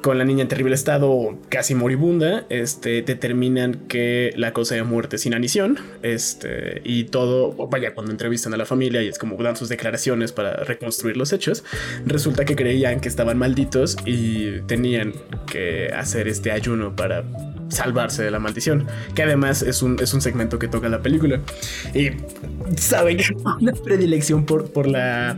con la niña en terrible estado, casi moribunda, este, determinan que la cosa de muerte sin anición, este, y todo, vaya, cuando entrevistan a la familia y es como dan sus declaraciones para reconstruir los hechos, resulta que creían que estaban malditos y tenían que hacer este ayuno para salvarse de la maldición, que además es un, es un segmento que toca la película. Y saben que una predilección por, por, la,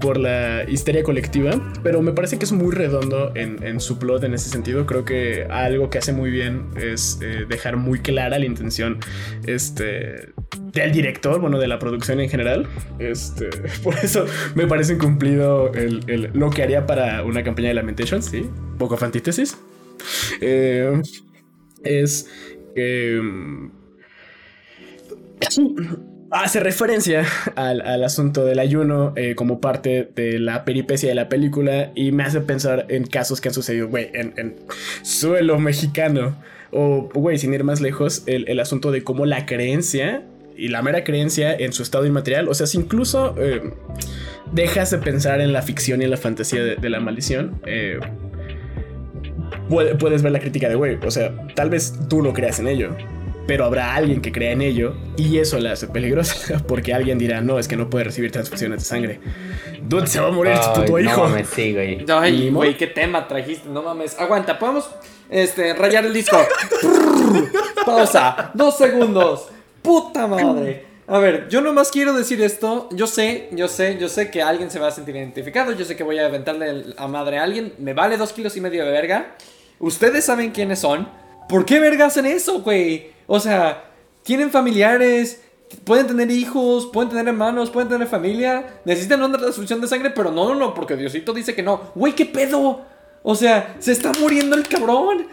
por la histeria colectiva, pero me parece que es muy redondo en, en su plot en ese sentido. Creo que algo que hace muy bien es eh, dejar muy clara la intención este, del director, bueno, de la producción en general. Este, por eso me parece cumplido el, lo que haría para una campaña de Lamentations, sí, poco antítesis. Eh, es que mm, hace referencia al, asunto del ayuno eh, como parte de la peripecia de la película y me hace pensar en casos que han sucedido, güey, en, suelo mexicano. O, güey, sin ir más lejos, el, asunto de cómo la creencia y la mera creencia en su estado inmaterial, o sea, si incluso eh, dejas de pensar en la ficción y en la fantasía de, la maldición, eh, puedes ver la crítica de, güey, o sea, tal vez tú no creas en ello, pero habrá alguien que crea en ello y eso la hace peligrosa porque alguien dirá, no, es que no puede recibir transfusiones de sangre. ¿Dónde se va a morir tu, tu, hijo? No mames, sí, güey. Ay, güey, qué tema trajiste, no mames. Aguanta, podemos este, rayar el disco. Pausa, dos segundos. Puta madre. A ver, yo nomás quiero decir esto. Yo sé, yo sé, yo sé que alguien se va a sentir identificado. Yo sé que voy a aventarle a madre a alguien. Me vale dos kilos y medio de verga. Ustedes saben quiénes son. ¿Por qué verga hacen eso, güey? O sea, tienen familiares, pueden tener hijos, pueden tener hermanos, pueden tener familia. Necesitan una transfusión de sangre, pero no, no, no, porque Diosito dice que no. Güey, ¿qué pedo? O sea, se está muriendo el cabrón.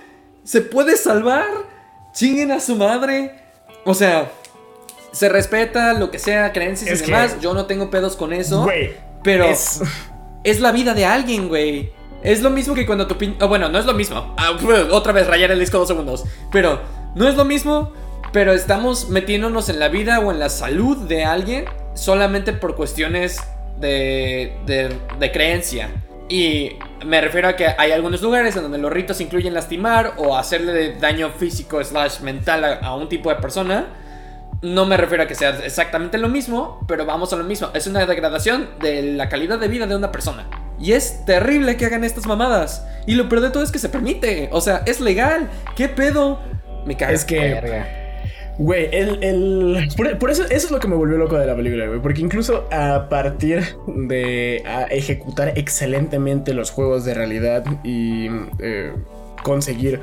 ¿Se puede salvar? Chinguen a su madre. O sea, se respeta lo que sea, creencias y demás. Yo no tengo pedos con eso. Güey. Pero es... es la vida de alguien, güey. Es lo mismo que cuando tu pin... bueno, no es lo mismo. Ah, otra vez rayar el disco dos segundos. Pero no es lo mismo, pero estamos metiéndonos en la vida o en la salud de alguien solamente por cuestiones de, de, creencia. Y me refiero a que hay algunos lugares en donde los ritos incluyen lastimar o hacerle daño físico slash mental a un tipo de persona. No me refiero a que sea exactamente lo mismo, pero vamos a lo mismo. Es una degradación de la calidad de vida de una persona. Y es terrible que hagan estas mamadas. Y lo peor de todo es que se permite. O sea, es legal. ¿Qué pedo? Me cae. Es que. Güey, el, el... Por, eso, eso es lo que me volvió loco de la película, güey. Porque incluso a partir de ejecutar excelentemente los juegos de realidad y eh, conseguir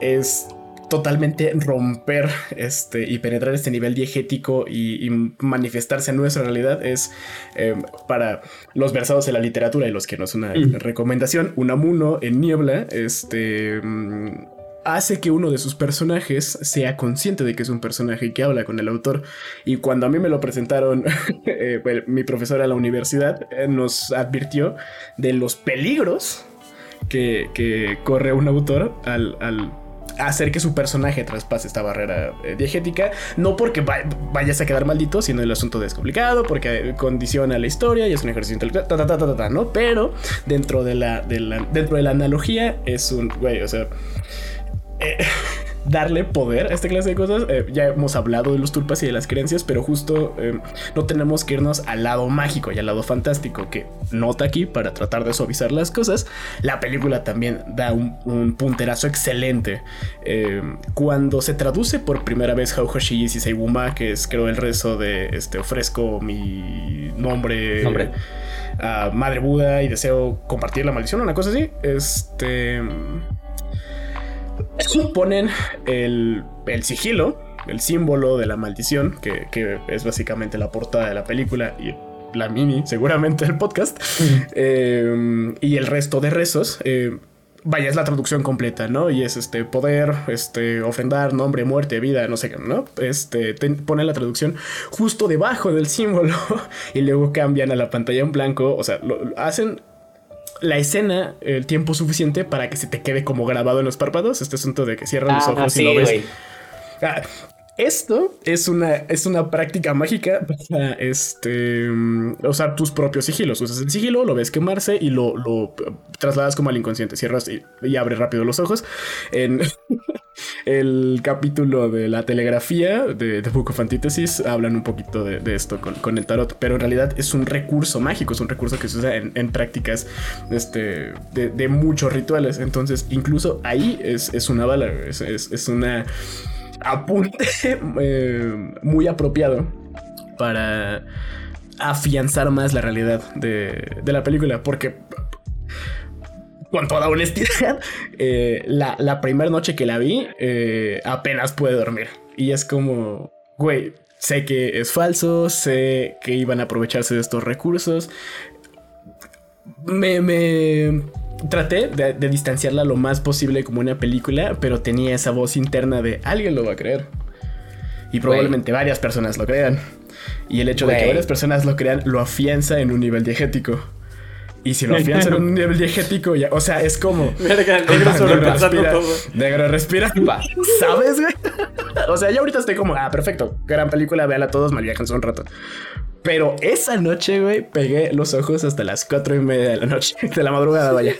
es totalmente romper este y penetrar este nivel diegético y, manifestarse en nuestra realidad es em, para los versados en la literatura y los que no es una recomendación, Unamuno en Niebla, este mm, hace que uno de sus personajes sea consciente de que es un personaje y que habla con el autor. Y cuando a mí me lo presentaron, eh, mi profesora en la universidad eh, nos advirtió de los peligros que, corre un autor al hacer que su personaje traspase esta barrera eh, diegética, no porque vayas a quedar maldito, sino el asunto es complicado, porque condiciona la historia y es un ejercicio intelectual, ¿no? Pero dentro de la, dentro de la analogía es un, güey, o sea... Eh, darle poder a esta clase de cosas. Eh, ya hemos hablado de los tulpas y de las creencias, pero justo eh, no tenemos que irnos al lado mágico y al lado fantástico que nota aquí para tratar de suavizar las cosas. La película también da un, punterazo excelente. Eh, cuando se traduce por primera vez Hauhashi y Seibuma, que es creo el rezo de este ofrezco mi nombre. nombre. A Madre Buda y deseo compartir la maldición, una cosa así. Este ponen el, sigilo el símbolo de la maldición, que, que, es básicamente la portada de la película y la mini, seguramente el podcast, eh, y el resto de rezos. Eh, vaya, es la traducción completa, ¿no? Y es este poder, este, ofrendar, nombre, muerte, vida, no sé qué, ¿no? Este, pone la traducción justo debajo del símbolo y luego cambian a la pantalla en blanco, o sea, lo, hacen la escena el tiempo suficiente para que se te quede como grabado en los párpados, este asunto de que cierran los ojos y lo ves. Ah, esto es una, es una práctica mágica para este, usar tus propios sigilos. Usas el sigilo, lo ves quemarse y lo, lo trasladas como al inconsciente. Cierras y, y abres rápido los ojos. En el capítulo de la telegrafía de The Book of Antithesis hablan un poquito de, esto con, el tarot, pero en realidad es un recurso mágico, es un recurso que se usa en, prácticas este, de, muchos rituales. Entonces, incluso ahí es, es una bala, es, es una apunte eh, muy apropiado para afianzar más la realidad de, la película. Porque, con toda honestidad, eh, la, primera noche que la vi, eh, apenas pude dormir. Y es como, güey, sé que es falso, sé que iban a aprovecharse de estos recursos. Me, me traté de, distanciarla lo más posible como una película, pero tenía esa voz interna de alguien lo va a creer. Y probablemente varias personas lo crean. Y el hecho de que varias personas lo crean lo afianza en un nivel diegético. Y si lo afianza en un nivel diegético, ya, o sea, es como. Verga, negro respira, todo. Negro respira. ¿Sabes, güey? o sea, ya ahorita estoy como, ah, perfecto. Gran película, véala todos, malviajanse un rato. Pero esa noche, güey, pegué los ojos hasta las cuatro y media de la noche, de la madrugada, vaya.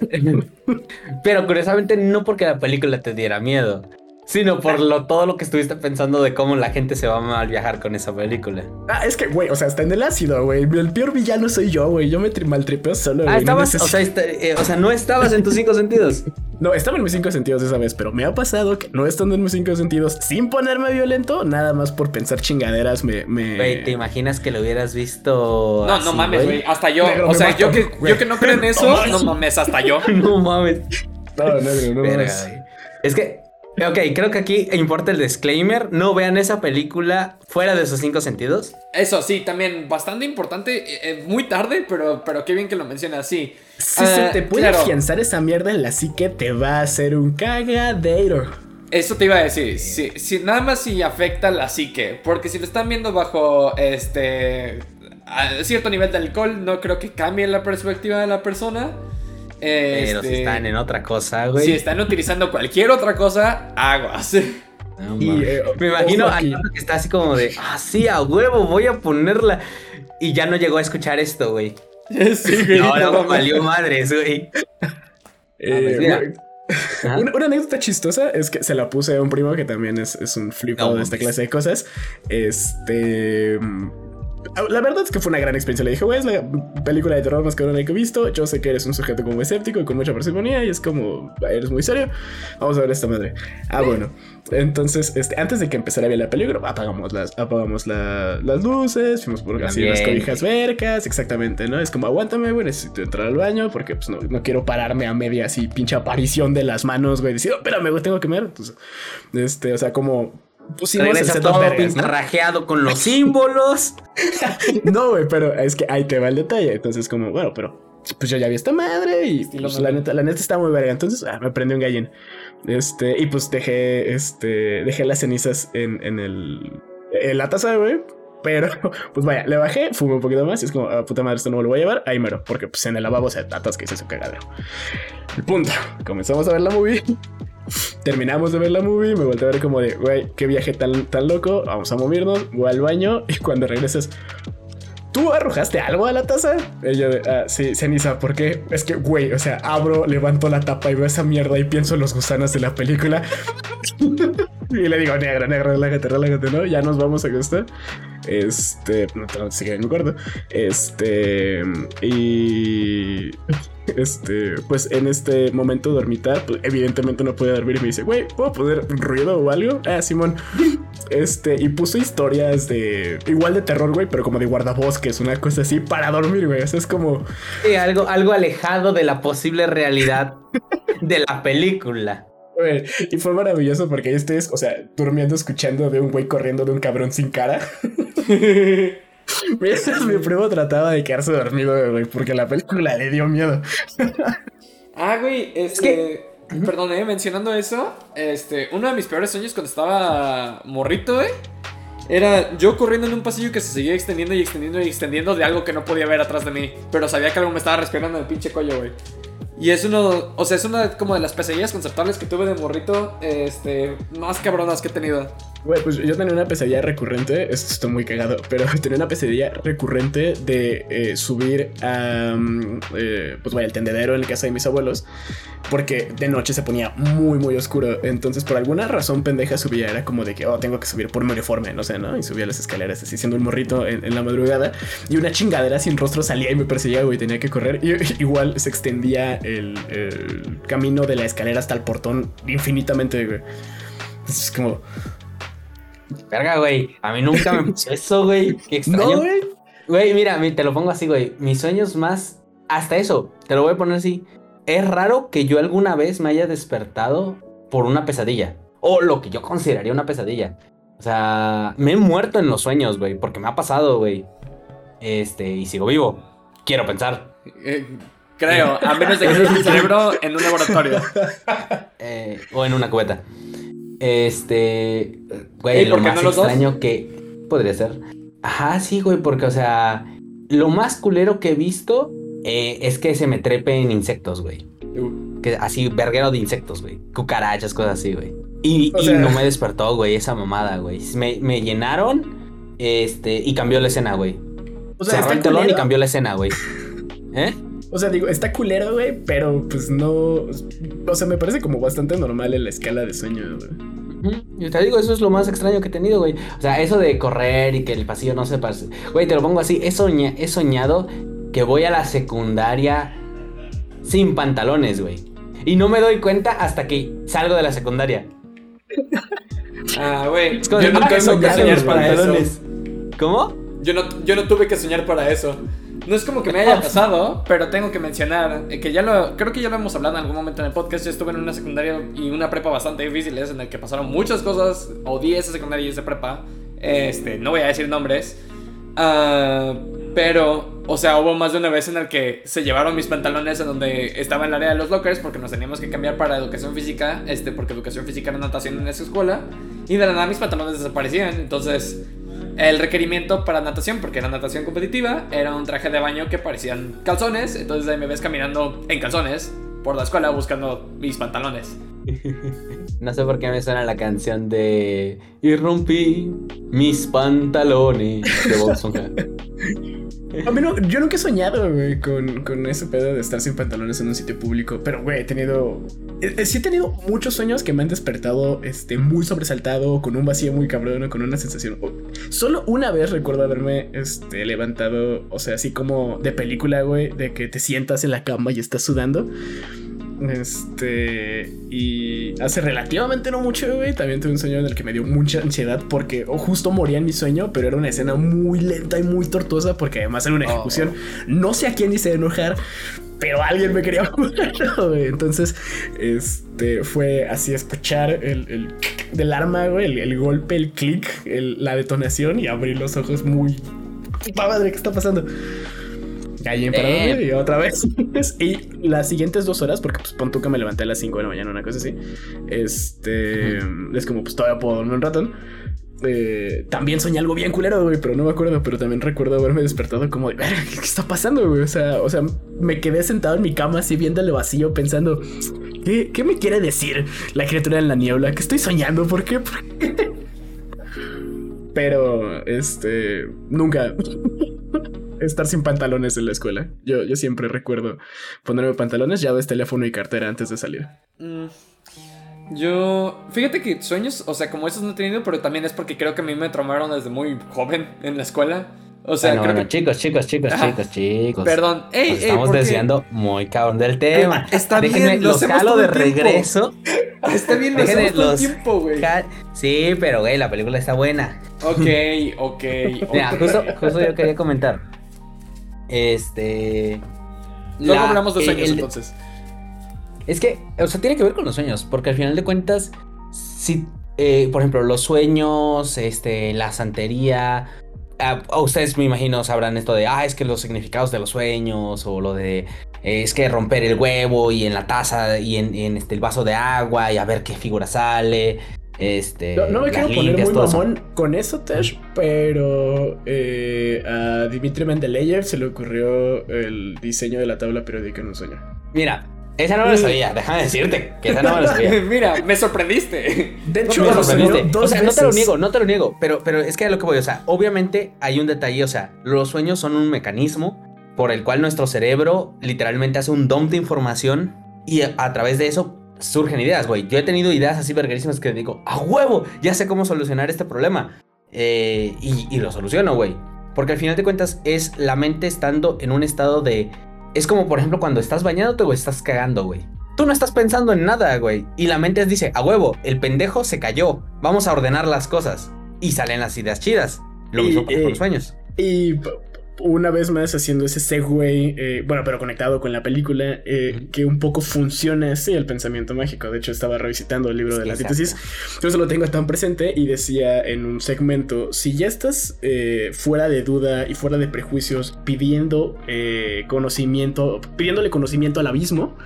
Pero curiosamente no porque la película te diera miedo, sino por lo, todo lo que estuviste pensando de cómo la gente se va a mal viajar con esa película. Ah, es que, güey, o sea, está en el ácido, güey. El peor villano soy yo, güey. Yo me maltripeo solo. Ah, estabas, o, sea, este, eh, o sea, no estabas en tus cinco sentidos. No, estaba en mis cinco sentidos esa vez, pero me ha pasado que no estando en mis cinco sentidos, sin ponerme violento, nada más por pensar chingaderas, me. me... Güey, ¿te imaginas que lo hubieras visto? No, no mames, güey. Hasta yo. o sea, yo que, yo que no creo en eso, no mames, hasta yo. no mames. No, negro, no mames. Es que Ok, creo que aquí importa el disclaimer. No vean esa película fuera de sus cinco sentidos. Eso sí, también bastante importante. Eh, eh, muy tarde, pero, pero qué bien que lo mencionas, sí. Si se ah, te puede afianzar esa mierda en la psique, te va a hacer un cagadero. Eso te iba a decir. Si, nada más si afecta la psique. Porque si lo están viendo bajo este. A cierto nivel de alcohol, no creo que cambie la perspectiva de la persona. Pero si este, están en otra cosa, güey. Si están utilizando cualquier otra cosa, aguas. Eh, me imagino a que está así como de, ah, sí, a huevo, voy a ponerla. Y ya no llegó a escuchar esto, güey. Sí, güey. Ahora no, valió madres, güey. Eh, ah, una, anécdota chistosa es que se la puse a un primo que también es, es un flipado de esta clase de cosas. Este la verdad es que fue una gran experiencia. Le dije, güey, es la película de terror más cabrona que he visto. Yo sé que eres un sujeto como escéptico y con mucha parsimonía. Y es como, eres muy serio. Vamos a ver esta madre. Ah, bueno. Entonces, este, antes de que empezara a ver la película, apagamos las, apagamos las luces, fuimos por así las cobijas vercas, exactamente, ¿no? Es como, aguántame, güey, necesito entrar al baño porque pues no, no quiero pararme a media así, pinche aparición de las manos, güey. Decir, oh, espérame, güey, tengo que ver. Entonces, este, o sea, como pusimos el todo rajeado con los símbolos. no, güey, pero es que ahí te va el detalle. Entonces, como, bueno, pero pues yo ya vi esta madre y pues, la, neta, la neta está muy verga. Entonces, ah, me prendí un gallín. Este, y pues dejé, este, dejé las cenizas en, en el, en la taza, güey. Pero, pues vaya, le bajé, fumé un poquito más y es como, ah, puta madre, esto no me lo voy a llevar. Ahí mero, porque pues en el lavabo se atasca y se hace un cagadero. El punto, comenzamos a ver la movie. Terminamos de ver la movie, me volteé a ver como de, güey, qué viaje tan, tan loco, vamos a movernos, voy al baño y cuando regresas, ¿tú arrojaste algo a la taza? Ella ah, sí, ceniza, ¿por qué? Es que, güey, o sea, abro, levanto la tapa y veo esa mierda y pienso en los gusanos de la película. y le digo, negra, negra, relájate, relájate, ¿no? Ya nos vamos a gastar. Este, no te sigue me acuerdo. Este, y este, pues en este momento dormitar, pues evidentemente no puede dormir y me dice, güey, ¿puedo poner ruido o algo? Ah, Simón. Este, y puso historias de, igual de terror, güey, pero como de guardabosques, una cosa así, para dormir, güey. Eso es como... algo, algo alejado de la posible realidad de la película. Güey, y fue maravilloso porque ustedes, o sea, durmiendo escuchando de un güey corriendo de un cabrón sin cara. mi, mi primo trataba de quedarse dormido, güey, porque la película le dio miedo. Ah, güey, es que. Perdón, eh, mencionando eso, este, uno de mis peores sueños cuando estaba morrito, güey, era yo corriendo en un pasillo que se seguía extendiendo y extendiendo y extendiendo de algo que no podía ver atrás de mí, pero sabía que algo me estaba respirando en el pinche cuello, güey. Y es uno, o sea, es una como de las pesadillas conceptuales que tuve de morrito, este, más cabronas que he tenido. Güey, pues yo tenía una pesadilla recurrente, esto está muy cagado, pero tenía una pesadilla recurrente de eh, subir a, mm, eh, pues vaya, el tendedero en la casa de mis abuelos, porque de noche se ponía muy, muy oscuro. Entonces, por alguna razón pendeja subía, era como de que, oh, tengo que subir por mi uniforme, no sé, ¿no? Y subía las escaleras así, siendo un morrito en, la madrugada, y una chingadera sin rostro salía y me perseguía, güey, tenía que correr. Y igual se extendía el, camino de la escalera hasta el portón infinitamente, es como... Verga, güey. A mí nunca me pasó eso, güey. Qué extraño. No, güey. Güey, mira, mi- te lo pongo así, güey. Mis sueños más. Hasta eso, te lo voy a poner así. Es raro que yo alguna vez me haya despertado por una pesadilla. O lo que yo consideraría una pesadilla. O sea, me he muerto en los sueños, güey. Porque me ha pasado, güey. Este, y sigo vivo. Quiero pensar. Eh, creo, a menos de que sea mi cerebro en un laboratorio. Eh, o en una cubeta. Este. Güey, Ey, lo ¿por qué más no los dos? extraño que. Podría ser. Ajá, sí, güey, porque, o sea. Lo más culero que he visto eh, es que se me trepe en insectos, güey. Uh, Que así, verguero de insectos, güey. Cucarachas, cosas así, güey. Y, sea- no me despertó, güey, esa mamada, güey. Me, me llenaron. Este. Y cambió la escena, güey. O Cerró está el telón y cambió la escena, güey. ¿Eh? O sea, digo, está culero, güey, pero pues no. O sea, me parece como bastante normal en la escala de sueño, güey. Yo te digo, eso es lo más extraño que he tenido, güey. O sea, eso de correr y que el pasillo no se pase. Güey, te lo pongo así. He, soña- he soñado que voy a la secundaria sin pantalones, güey. Y no me doy cuenta hasta que salgo de la secundaria. Ah, güey. Yo "Ah, tengo que soñado, soñar para eso. pantalones". ¿Cómo? Yo no, yo no tuve que soñar para eso. No es como que me haya pasado, pero tengo que mencionar que ya lo, creo que ya lo hemos hablado en algún momento en el podcast. Yo estuve en una secundaria y una prepa bastante difíciles en el que pasaron muchas cosas. Odié esa secundaria y esa prepa. Este, no voy a decir nombres. Ah, pero, o sea, hubo más de una vez en el que se llevaron mis pantalones en donde estaba el área de los lockers porque nos teníamos que cambiar para educación física, este, porque educación física era natación en esa escuela. Y de la nada mis pantalones desaparecían. Entonces, el requerimiento para natación, porque era natación competitiva, era un traje de baño que parecían calzones. Entonces ahí me ves caminando en calzones por la escuela buscando mis pantalones. No sé por qué me suena la canción de Y rompí mis pantalones de Esponja. Yo nunca he soñado, con, con ese pedo de estar sin pantalones en un sitio público. Pero, güey, he tenido. eh, eh, sí he tenido muchos sueños que me han despertado este, muy sobresaltado, con un vacío muy cabrón, con una sensación. Solo una vez recuerdo haberme este, levantado, o sea, así como de película, güey, de que te sientas en la cama y estás sudando. Este. Y hace relativamente no mucho, güey. También tuve un sueño en el que me dio mucha ansiedad porque oh, justo moría en mi sueño, pero era una escena muy lenta y muy tortuosa porque además era una Oh. ejecución. No sé a quién hice enojar, pero alguien me quería güey. Entonces, este fue así escuchar el, el del arma, güey, el, el golpe, el clic, la detonación y abrir los ojos muy. ¡Puta madre! ¿Qué está pasando? Ahí en parado, Eh. y otra vez. y las siguientes dos horas, porque pues pon tú que me levanté a las 5 de la mañana, una cosa así. Este. Es como, pues todavía puedo dormir un rato. Eh, también soñé algo bien culero, güey, pero no me acuerdo. Pero también recuerdo haberme despertado como de, "Verga, ¿qué, está pasando, güey? O sea, o sea, me quedé sentado en mi cama así viendo el vacío pensando, ¿qué, qué me quiere decir la criatura en la niebla? ¿Qué estoy soñando? ¿Por qué? ¿Por qué? Pero, este, nunca estar sin pantalones en la escuela. Yo, yo siempre recuerdo ponerme pantalones, llaves, teléfono y cartera antes de salir. Mm, Yo, fíjate que sueños, o sea, como esos no he tenido, pero también es porque creo que a mí me traumaron desde muy joven en la escuela. O sea, bueno, creo bueno, que... chicos, chicos, chicos, Ajá. chicos, chicos. Perdón, ey, Nos ey, estamos desviando muy cabrón del tema. Está bien, Déjenme, lo los todo de regreso. Está bien, lo Déjenme todo los tiempo, güey. Sí, pero güey, la película está buena. Ok, ok. Mira, justo, justo yo quería comentar. Este. Luego la- hablamos de sueños el- entonces. Es que, o sea, tiene que ver con los sueños, porque al final de cuentas, si, eh, por ejemplo, los sueños, este, la santería, a, ustedes me imagino sabrán esto de, ah, es que los significados de los sueños, o lo de, eh, es que romper el huevo y en la taza y en, este, el vaso de agua y a ver qué figura sale. Este, no, me quiero poner muy mamón con eso, Tesh, pero eh, a Dimitri Mendeleev se le ocurrió el diseño de la tabla periódica en un sueño. Mira, esa no me lo sabía, déjame decirte que esa no me lo sabía. Mira, me sorprendiste. De hecho, me sorprendiste. o sea, no te lo niego, no te lo niego, pero, pero es que a lo que voy, o sea, obviamente hay un detalle, o sea, los sueños son un mecanismo por el cual nuestro cerebro literalmente hace un dump de información y a través de eso surgen ideas, güey. Yo he tenido ideas así verguerísimas que digo, a huevo, ya sé cómo solucionar este problema. Eh, y, lo soluciono, güey. Porque al final de cuentas es la mente estando en un estado de... Es como, por ejemplo, cuando estás bañándote o estás cagando, güey. Tú no estás pensando en nada, güey. Y la mente dice, a huevo, el pendejo se cayó. Vamos a ordenar las cosas. Y salen las ideas chidas. Lo mismo con los sueños. Y una vez más haciendo ese segue, eh, bueno, pero conectado con la película, eh, que un poco funciona así el pensamiento mágico. De hecho, estaba revisitando el libro de la antítesis, yo lo tengo tan presente y decía en un segmento, si ya estás eh, fuera de duda y fuera de prejuicios pidiendo conocimiento, pidiéndole conocimiento al abismo,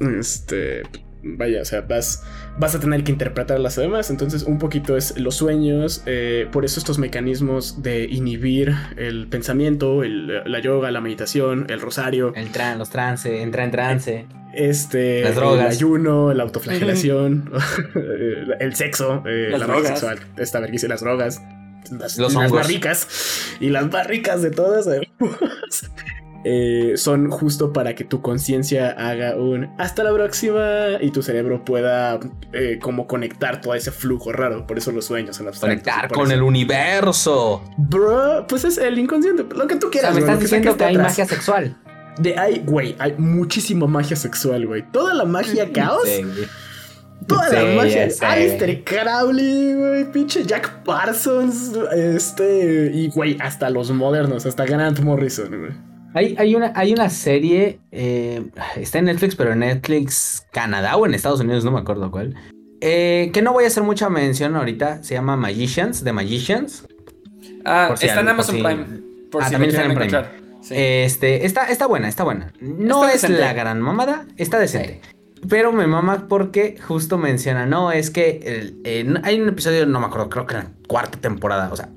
este, vaya, o sea, vas vas a tener que interpretar las demás. Entonces, un poquito es los sueños, eh, por eso estos mecanismos de inhibir el pensamiento, la yoga, la meditación, el rosario. El tran, los trance, entra en trance. Este, las drogas. el ayuno, la autoflagelación, el sexo, eh, la droga sexual, esta vergüenza, las drogas. Las, los las barricas y las barricas de todas. Eh, son justo para que tu conciencia haga un hasta la próxima y tu cerebro pueda eh, como conectar todo ese flujo raro. Por eso los sueños en Conectar con el universo. Bro, pues es el inconsciente, lo que tú quieras. me estás diciendo que, hay magia sexual. De hay, güey, hay muchísima magia sexual, güey. Toda la magia caos. Toda la magia. Alistair Crowley, güey. Pinche Jack Parsons. Este. Y, güey, hasta los modernos, hasta Grant Morrison, güey. Hay, una, hay una serie, eh, está en Netflix, pero en Netflix Canadá o en Estados Unidos, no me acuerdo cuál. Eh, que no voy a hacer mucha mención ahorita, se llama Magicians, The Magicians. Ah, está en Amazon Prime. Por ah, también está en Prime. Este, está, está buena, está buena. No es la gran mamada, está decente. Pero me mama porque justo menciona, no, es que hay un episodio, no me acuerdo, creo que en la cuarta temporada, o sea,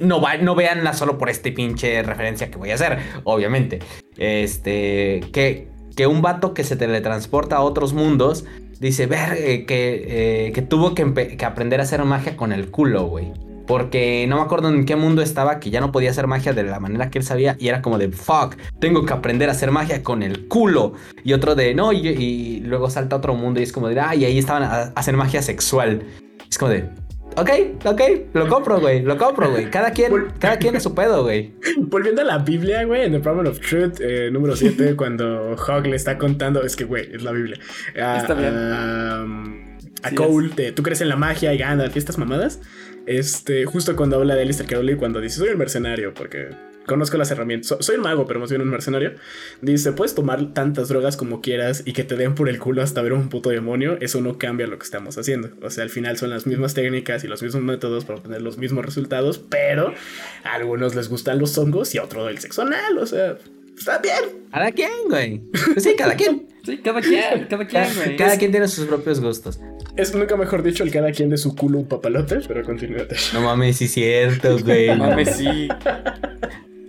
no, va, veanla solo por este pinche referencia que voy a hacer, obviamente. Este, que, que un vato que se teletransporta a otros mundos dice, ver, eh, que, eh, que, tuvo que, que, aprender a hacer magia con el culo, güey. Porque no me acuerdo en qué mundo estaba, que ya no podía hacer magia de la manera que él sabía. Y era como de, fuck, tengo que aprender a hacer magia con el culo. Y otro de, no, y, luego salta a otro mundo y es como de, ah, y ahí estaban a hacer magia sexual. Es como de, Ok, ok, lo compro, güey, lo compro, güey. Cada quien, cada quien es su pedo, güey. Volviendo a la Biblia, güey, en The Problem of Truth, eh, número 7, cuando Hog le está contando, es que, güey, es la Biblia. Ah, está bien. a Cole, ¿tú crees en la magia y Gandalf y estas mamadas? Este, justo cuando habla de Alistair Crowley, cuando dice, soy el mercenario, porque conozco las herramientas. soy un mago, pero más bien un mercenario. Dice, puedes tomar tantas drogas como quieras y que te den por el culo hasta ver un puto demonio. Eso no cambia lo que estamos haciendo. O sea, al final son las mismas técnicas y los mismos métodos para obtener los mismos resultados, pero a algunos les gustan los hongos y a otro el sexo anal. O sea, está bien. ¿Cada quien, güey? Pues sí, cada quien. sí, cada quien, cada quien, güey. Cada quien tiene sus propios gustos. Es nunca mejor dicho el cada quien de su culo un papalote, pero continúate. No mames, sí es cierto, güey. No mames, sí.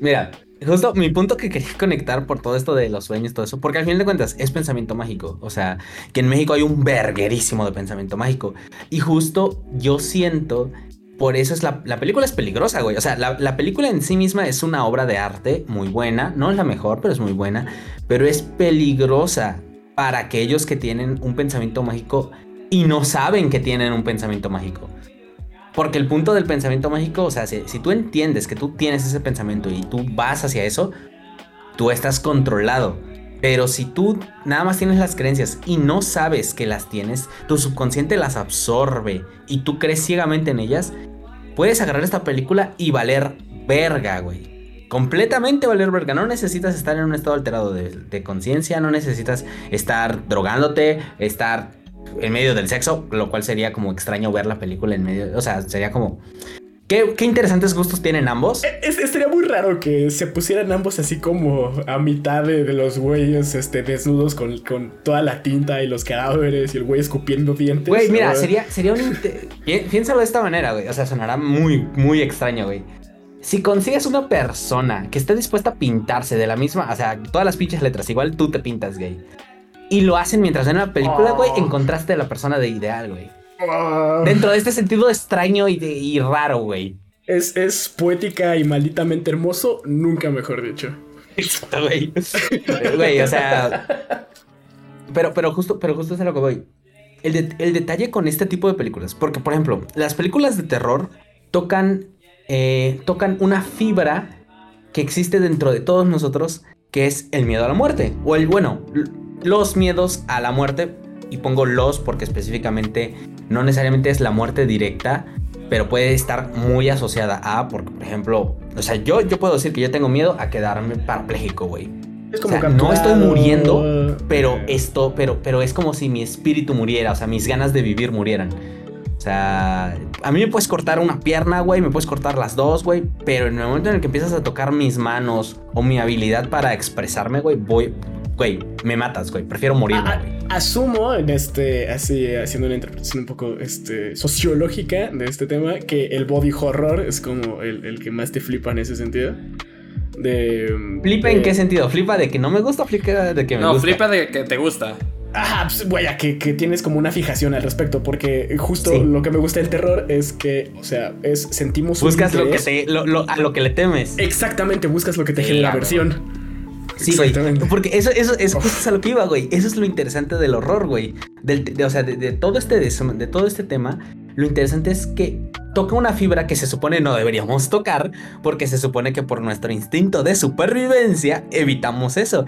Mira, justo mi punto que quería conectar por todo esto de los sueños, todo eso, porque al final de cuentas es pensamiento mágico. O sea, que en México hay un verguerísimo de pensamiento mágico. Y justo yo siento, por eso es la, película es peligrosa, güey. O sea, la, la, película en sí misma es una obra de arte muy buena. No es la mejor, pero es muy buena. Pero es peligrosa para aquellos que tienen un pensamiento mágico y no saben que tienen un pensamiento mágico. Porque el punto del pensamiento mágico, o sea, si, tú entiendes que tú tienes ese pensamiento y tú vas hacia eso, tú estás controlado. Pero si tú nada más tienes las creencias y no sabes que las tienes, tu subconsciente las absorbe y tú crees ciegamente en ellas, puedes agarrar esta película y valer verga, güey. completamente valer verga. No necesitas estar en un estado alterado de, conciencia, no necesitas estar drogándote, estar en medio del sexo, lo cual sería como extraño ver la película en medio, o sea, sería como... ¿Qué, qué interesantes gustos tienen ambos? Eh, es, estaría muy raro que se pusieran ambos así como a mitad de, de los güeyes este, desnudos con, con, toda la tinta y los cadáveres y el güey escupiendo dientes. Güey, mira, sería, sería un... Piénsalo de esta manera, güey. O sea, sonará muy, muy extraño, güey. Si consigues una persona que esté dispuesta a pintarse de la misma, o sea, todas las pinches letras, igual tú te pintas gay. Y lo hacen mientras ven una película, güey, en contraste de la persona de ideal, güey. Ah. Dentro de este sentido extraño y, de- y raro, güey. Es, es poética y malditamente hermoso, nunca mejor dicho. Güey. Güey, o sea. Pero, pero justo, pero justo es a lo que voy. El, de- el detalle con este tipo de películas. Porque, por ejemplo, las películas de terror tocan. eh, tocan una fibra que existe dentro de todos nosotros. Que es el miedo a la muerte. O el, bueno, los miedos a la muerte. Y pongo los porque específicamente no necesariamente es la muerte directa. Pero puede estar muy asociada a, porque por ejemplo, o sea, yo, yo puedo decir que yo tengo miedo a quedarme parapléjico, güey. Es O sea, no estoy muriendo, pero esto, pero, pero es como si mi espíritu muriera, o sea, mis ganas de vivir murieran. O sea, a mí me puedes cortar una pierna, güey, me puedes cortar las dos, güey, pero en el momento en el que empiezas a tocar mis manos o mi habilidad para expresarme, güey, voy, güey, me matas, güey, prefiero a- asumo en este, así haciendo una interpretación un poco este, sociológica de este tema, que el body horror es como el, el que más te flipa en ese sentido. De. ¿Flipa de- en qué sentido? ¿Flipa de que no me gusta o flipa de que me No, gusta? flipa de que te gusta. Ajá, pues, vaya, que, que tienes como una fijación al respecto, porque justo Sí. lo que me gusta del terror es que, o sea, es sentimos un Buscas lo que te, lo- lo- a lo que le temes. Exactamente, buscas lo que te Sí, genera a huevo. Sí, güey. Porque eso, eso es justo a lo que iba, güey. Eso es lo interesante del horror, güey. Del, de- o sea, de, de todo este, de todo este tema, lo interesante es que toca una fibra que se supone no deberíamos tocar, porque se supone que por nuestro instinto de supervivencia evitamos eso.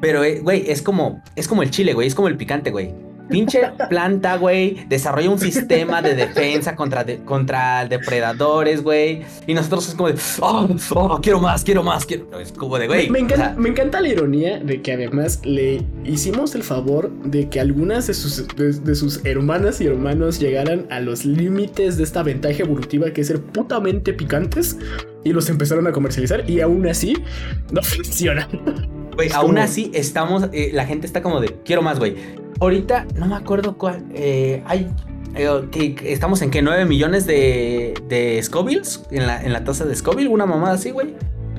Pero, eh, güey, es como, es como el chile, güey. Es como el picante, güey. Pinche planta, güey, desarrolla un sistema de defensa contra, de- contra depredadores, güey. Y nosotros es como de, oh, oh, quiero más, quiero más, quiero. Es como de, güey. me, me o sea, encanta, me encanta la ironía de que además le hicimos el favor de que algunas de sus, de, de sus hermanas y hermanos llegaran a los límites de esta ventaja evolutiva que es ser putamente picantes y los empezaron a comercializar y aún así no funciona. Güey, aún como- así estamos, eh, la gente está como de, quiero más, güey. Ahorita no me acuerdo cuál, eh, hay, eh, que, estamos en que 9 millones de, de Scovilles, en la, en la tasa de Scoville, una mamada así, güey.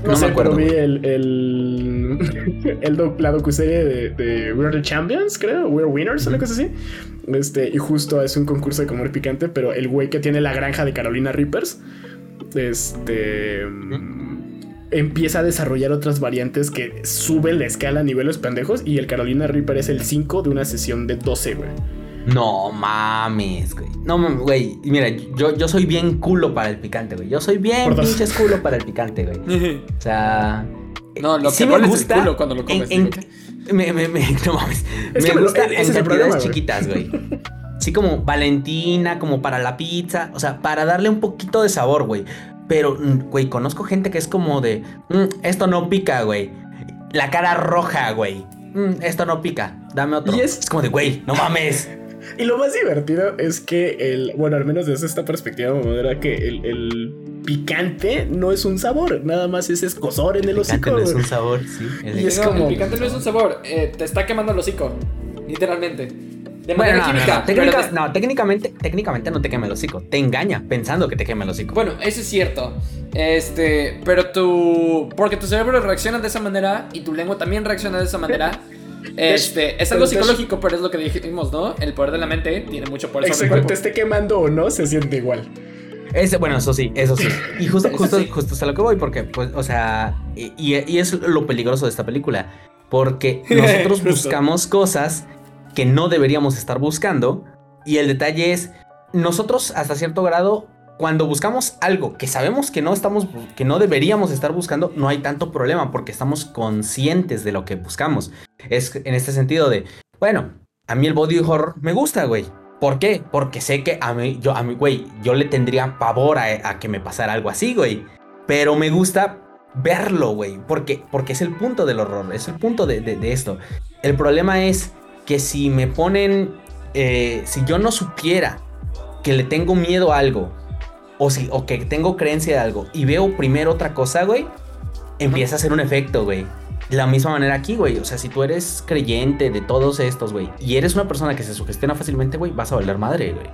No, sé, pero vi el, el, el doc- la docuserie de, de We're the Champions, creo, We're Winners, una cosa así. Este, y justo es un concurso de comer picante, pero el güey que tiene la granja de Carolina Reapers, este, empieza a desarrollar otras variantes que suben la escala a niveles pendejos y el Carolina Reaper es el 5 de una sesión de 12, güey. No mames, güey. No mames, güey. Y Mira, yo, yo soy bien culo para el picante, güey. Yo soy bien pinches culo para el picante, güey. O sea. No, lo sí que me el gusta culo cuando lo comes, en- me, me, me- no mames. Es me que me lo- gusta en es cantidades problema, chiquitas, güey. Así como Valentina, como para la pizza. O sea, para darle un poquito de sabor, güey. Pero, mm, güey, conozco gente que es como de. "Mm, esto no pica, güey. La cara roja, güey. "Mm, esto no pica. Dame otro. Y es- es como de, güey, no mames. Y lo más divertido es que el, bueno, al menos desde esta perspectiva, era que el, el picante no es un sabor, nada más es escosor en el Picante hocico. no es un sabor, sí. Y es No, como- El picante no es un sabor, eh, te está quemando el hocico. Literalmente. De Bueno, manera no, no, química. no, pero técnica- te- no, técnicamente, técnicamente no te quema el hocico. Te engaña pensando que te quema el hocico. Bueno, eso es cierto. Este, pero tu. Porque tu cerebro reacciona de esa manera y tu lengua también reacciona de esa manera. Este, es algo psicológico, pero es lo que dijimos, ¿no? El poder de la mente tiene mucho poder sobre el Exacto, te esté quemando o no, se siente igual. Ese, bueno, eso sí, eso sí. Y justo, justo, sí. justo es a lo que voy, porque, pues, o sea, y, y es lo peligroso de esta película. Porque nosotros buscamos cosas que no deberíamos estar buscando. Y el detalle es, nosotros hasta cierto grado, cuando buscamos algo que sabemos que no estamos, que no deberíamos estar buscando, no hay tanto problema porque estamos conscientes de lo que buscamos. Es en este sentido de, bueno, a mí el body horror me gusta, güey. ¿Por qué? Porque sé que a mí, yo, güey, yo le tendría pavor a, a que me pasara algo así, güey. Pero me gusta verlo, güey. Porque, porque es el punto del horror, es el punto de, de esto. El problema es que si me ponen, eh, si yo no supiera que le tengo miedo a algo, o, si, o que tengo creencia de algo, y veo primero otra cosa, güey, empieza a hacer un efecto, güey. La misma manera aquí, güey. O sea, si tú eres creyente de todos estos, güey, y eres una persona que se sugestiona fácilmente, güey, vas a valer madre, güey.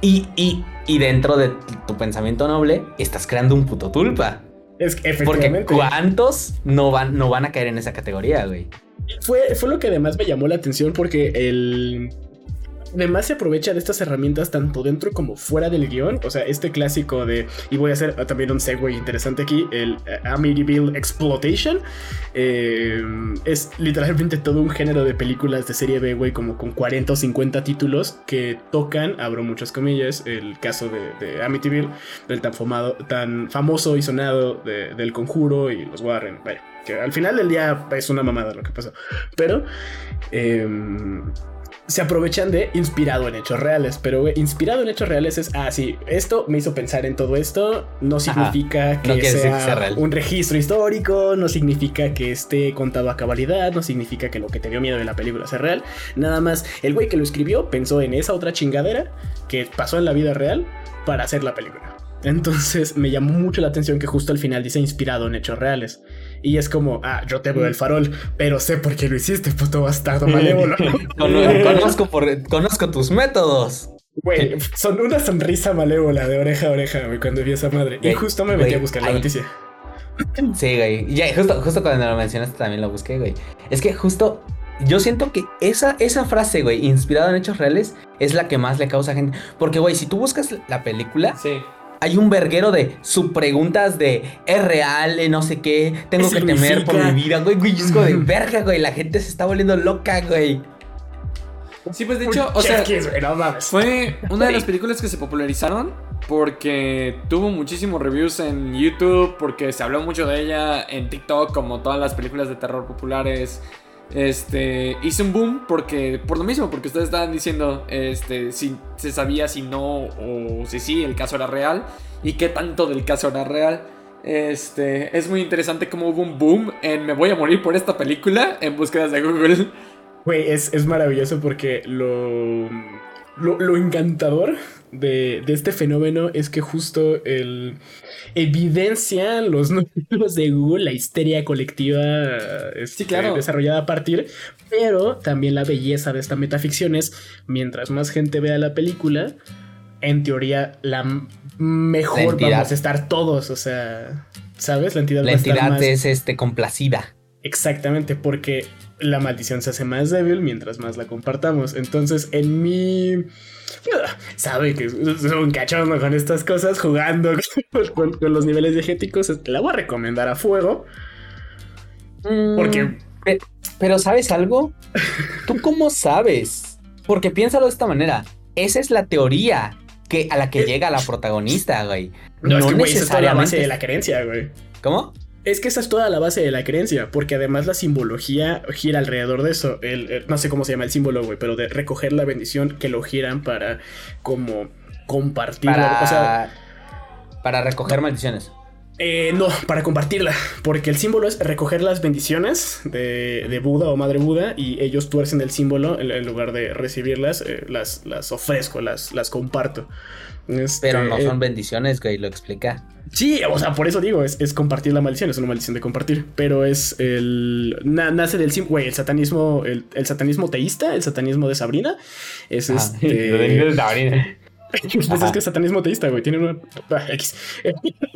Y, y, y dentro de tu pensamiento noble, estás creando un puto tulpa. Es que efectivamente. Porque ¿cuántos no van, no van a caer en esa categoría, güey? Fue, fue lo que además me llamó la atención porque el además se aprovecha de estas herramientas tanto dentro como fuera del guion. O sea, este clásico de, y voy a hacer también un segue interesante aquí, el eh, Amityville Exploitation. Eh, es literalmente todo un género de películas de serie B, güey, como con 40 o 50 títulos que tocan, abro muchas comillas, el caso de, Amityville, del tan, tan famoso y sonado del conjuro y los Warren. Vaya, que al final del día es una mamada lo que pasó. Pero... Eh, se aprovechan de inspirado en hechos reales. Pero, inspirado en hechos reales es, ah, sí, esto me hizo pensar en todo esto. No significa que sea, un registro histórico, no significa que esté contado a cabalidad, no significa que lo que te dio miedo de la película sea real. Nada más, el güey que lo escribió pensó en esa otra chingadera que pasó en la vida real para hacer la película. Entonces me llamó mucho la atención que justo al final dice inspirado en hechos reales. Y es como, ah, yo te veo el farol, pero sé por qué lo hiciste, puto bastardo malévolo. conozco, por, conozco tus métodos. Güey, son una sonrisa malévola de oreja a oreja, güey, cuando vi a esa madre. y justo me metí a buscar la noticia. Sí, güey. Ya, justo, justo cuando lo mencionaste también lo busqué, güey. Es que justo yo siento que esa, esa frase, güey, inspirada en hechos reales, es la que más le causa a gente. Porque, güey, si tú buscas la película, sí hay un verguero de subpreguntas de ¿es real? no sé qué, tengo que temer por mi vida, güey, güey, es como de verga, güey, la gente se está volviendo loca, güey. Sí, pues de hecho, o sea, fue una de las películas que se popularizaron porque tuvo muchísimos reviews en YouTube, porque se habló mucho de ella en TikTok, como todas las películas de terror populares. Este, hizo un boom porque, por lo mismo, porque ustedes estaban diciendo, este, si se sabía si no o si sí el caso era real y qué tanto del caso era real. Este, es muy interesante cómo hubo un boom en me voy a morir por esta película en búsquedas de Google. Güey, es, es maravilloso porque lo, lo encantador de, este fenómeno es que justo el evidencia los números de Google, la histeria colectiva este, claro. desarrollada a partir, pero también la belleza de esta metaficción es mientras más gente vea la película, en teoría la mejor vamos a estar todos, o sea, ¿sabes? La entidad, la entidad es este complacida. Exactamente, porque la maldición se hace más débil mientras más la compartamos. Entonces, en mi sabe que es un cachondo con estas cosas, jugando con, los niveles diegéticos. La voy a recomendar a fuego. Mm, porque. Pero, ¿sabes algo? ¿Tú cómo sabes? Porque piénsalo de esta manera. Esa es la teoría que, a la que eh, llega la protagonista, güey. No, es que, necesariamente... es la base de la creencia, güey. ¿Cómo? Es que esa es toda la base de la creencia, porque además la simbología gira alrededor de eso. El, no sé cómo se llama el símbolo, güey, pero de recoger la bendición que lo giran para como compartir. Para, para recoger maldiciones. Eh, no, para compartirla, porque el símbolo es recoger las bendiciones de, Buda o Madre Buda y ellos tuercen el símbolo en, lugar de recibirlas, eh, las, las ofrezco, las, las comparto. Pero no este, son bendiciones, güey, lo explica. Sí, o sea, por eso digo, es, compartir la maldición, es una maldición de compartir. Pero es el. nace del güey, el satanismo, el, satanismo teísta, el satanismo de Sabrina. Es este. de Sabrina. Pues es que el satanismo teísta, güey, tiene una. Ah, X.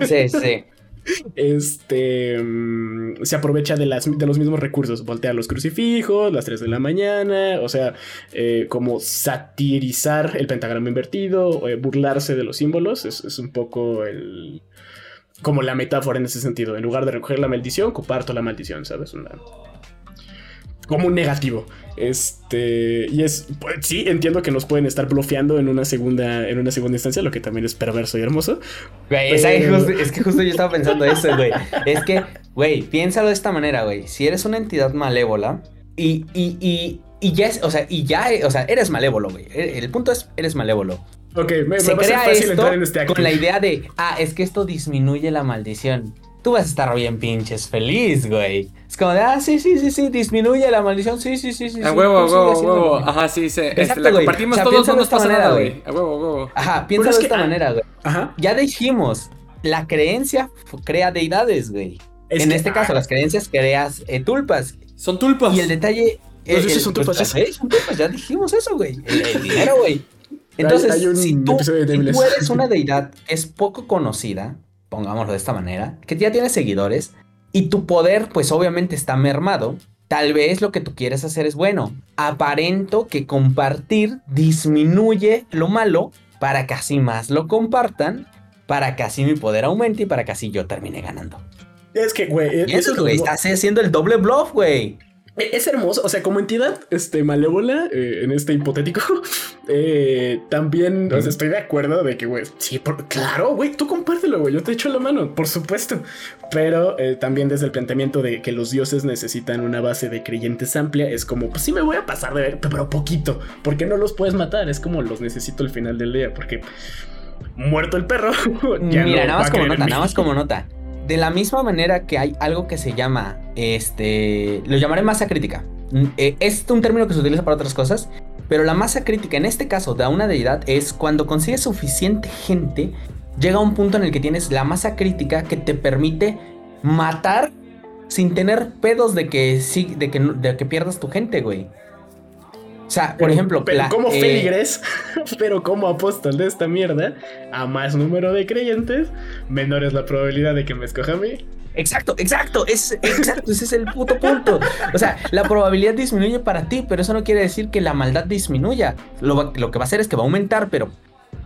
Sí, sí este mm, se aprovecha de, las, de los mismos recursos, voltea los crucifijos, las 3 de la mañana, o sea, eh, como satirizar el pentagrama invertido, eh, burlarse de los símbolos, es, un poco el como la metáfora en ese sentido. En lugar de recoger la maldición, comparto la maldición, ¿sabes? Una, como un negativo. Este, y es, pues, sí, entiendo que nos pueden estar bloqueando en una segunda, en una segunda instancia, lo que también es perverso y hermoso. es, que justo yo estaba pensando eso, güey. Es que, güey, piénsalo de esta manera, güey. Si eres una entidad malévola y, y, y, y ya es, o sea, y ya, o sea, eres malévolo, güey. El, punto es, eres malévolo. Ok, me, Se crea esto en este con la idea de, ah, es que esto disminuye la maldición tú vas a estar bien pinches feliz, güey. Es como de, ah, sí, sí, sí, sí, disminuye la maldición, sí, sí, sí, sí. A sí, huevo, a huevo, a haciéndolo". huevo. Ajá, sí, sí. Este, Exacto, la güey. compartimos O sea, todos, no nos pasa manera, nada, güey. A huevo, a huevo. Ajá, es de que- esta manera, güey. Ajá. Ya dijimos, la creencia crea deidades, güey. Es en que- este caso, ah, las creencias creas eh, tulpas. Son tulpas. Y el detalle. Pues esos el- son tulpas, son tulpas, ya dijimos eso, güey. El, el dinero, güey. Entonces, hay un si, tú, si eres una deidad que es poco conocida, pongámoslo de esta manera, que ya tiene seguidores y tu poder, pues obviamente está mermado. Tal vez lo que tú quieres hacer es bueno. Aparento que compartir disminuye lo malo para que así más lo compartan, para que así mi poder aumente y para que así yo termine ganando. Es que, güey, Y eso eso, es lo mo- estás haciendo el doble bluff, güey. Es hermoso, o sea, como entidad este, malévola, eh, en este hipotético, eh, también, o sea, estoy de acuerdo de que, güey, sí, por- claro, güey, tú compártelo, güey, yo te echo la mano, por supuesto, pero eh, también desde el planteamiento de que los dioses necesitan una base de creyentes amplia, es como, pues sí me voy a pasar de ver, pero poquito, porque no los puedes matar, es como los necesito al final del día, porque muerto el perro, ya Mira, no nada más como nota, mí. nada más como nota. De la misma manera que hay algo que se llama, este, lo llamaré masa crítica. Mm, eh, Es un término que se utiliza para otras cosas, pero la masa crítica en este caso de una deidad es cuando consigues suficiente gente, llega a un punto en el que tienes la masa crítica que te permite matar sin tener pedos de que de que, de que pierdas tu gente, güey. O sea, por ejemplo, pero como eh, feligres, pero como apóstol de esta mierda, a más número de creyentes, menor es la probabilidad de que me escoja a mí. Exacto, exacto, es, exacto, ese es el puto punto. O sea, la probabilidad disminuye para ti, pero eso no quiere decir que la maldad disminuya. Lo, lo que va a hacer es que va a aumentar, pero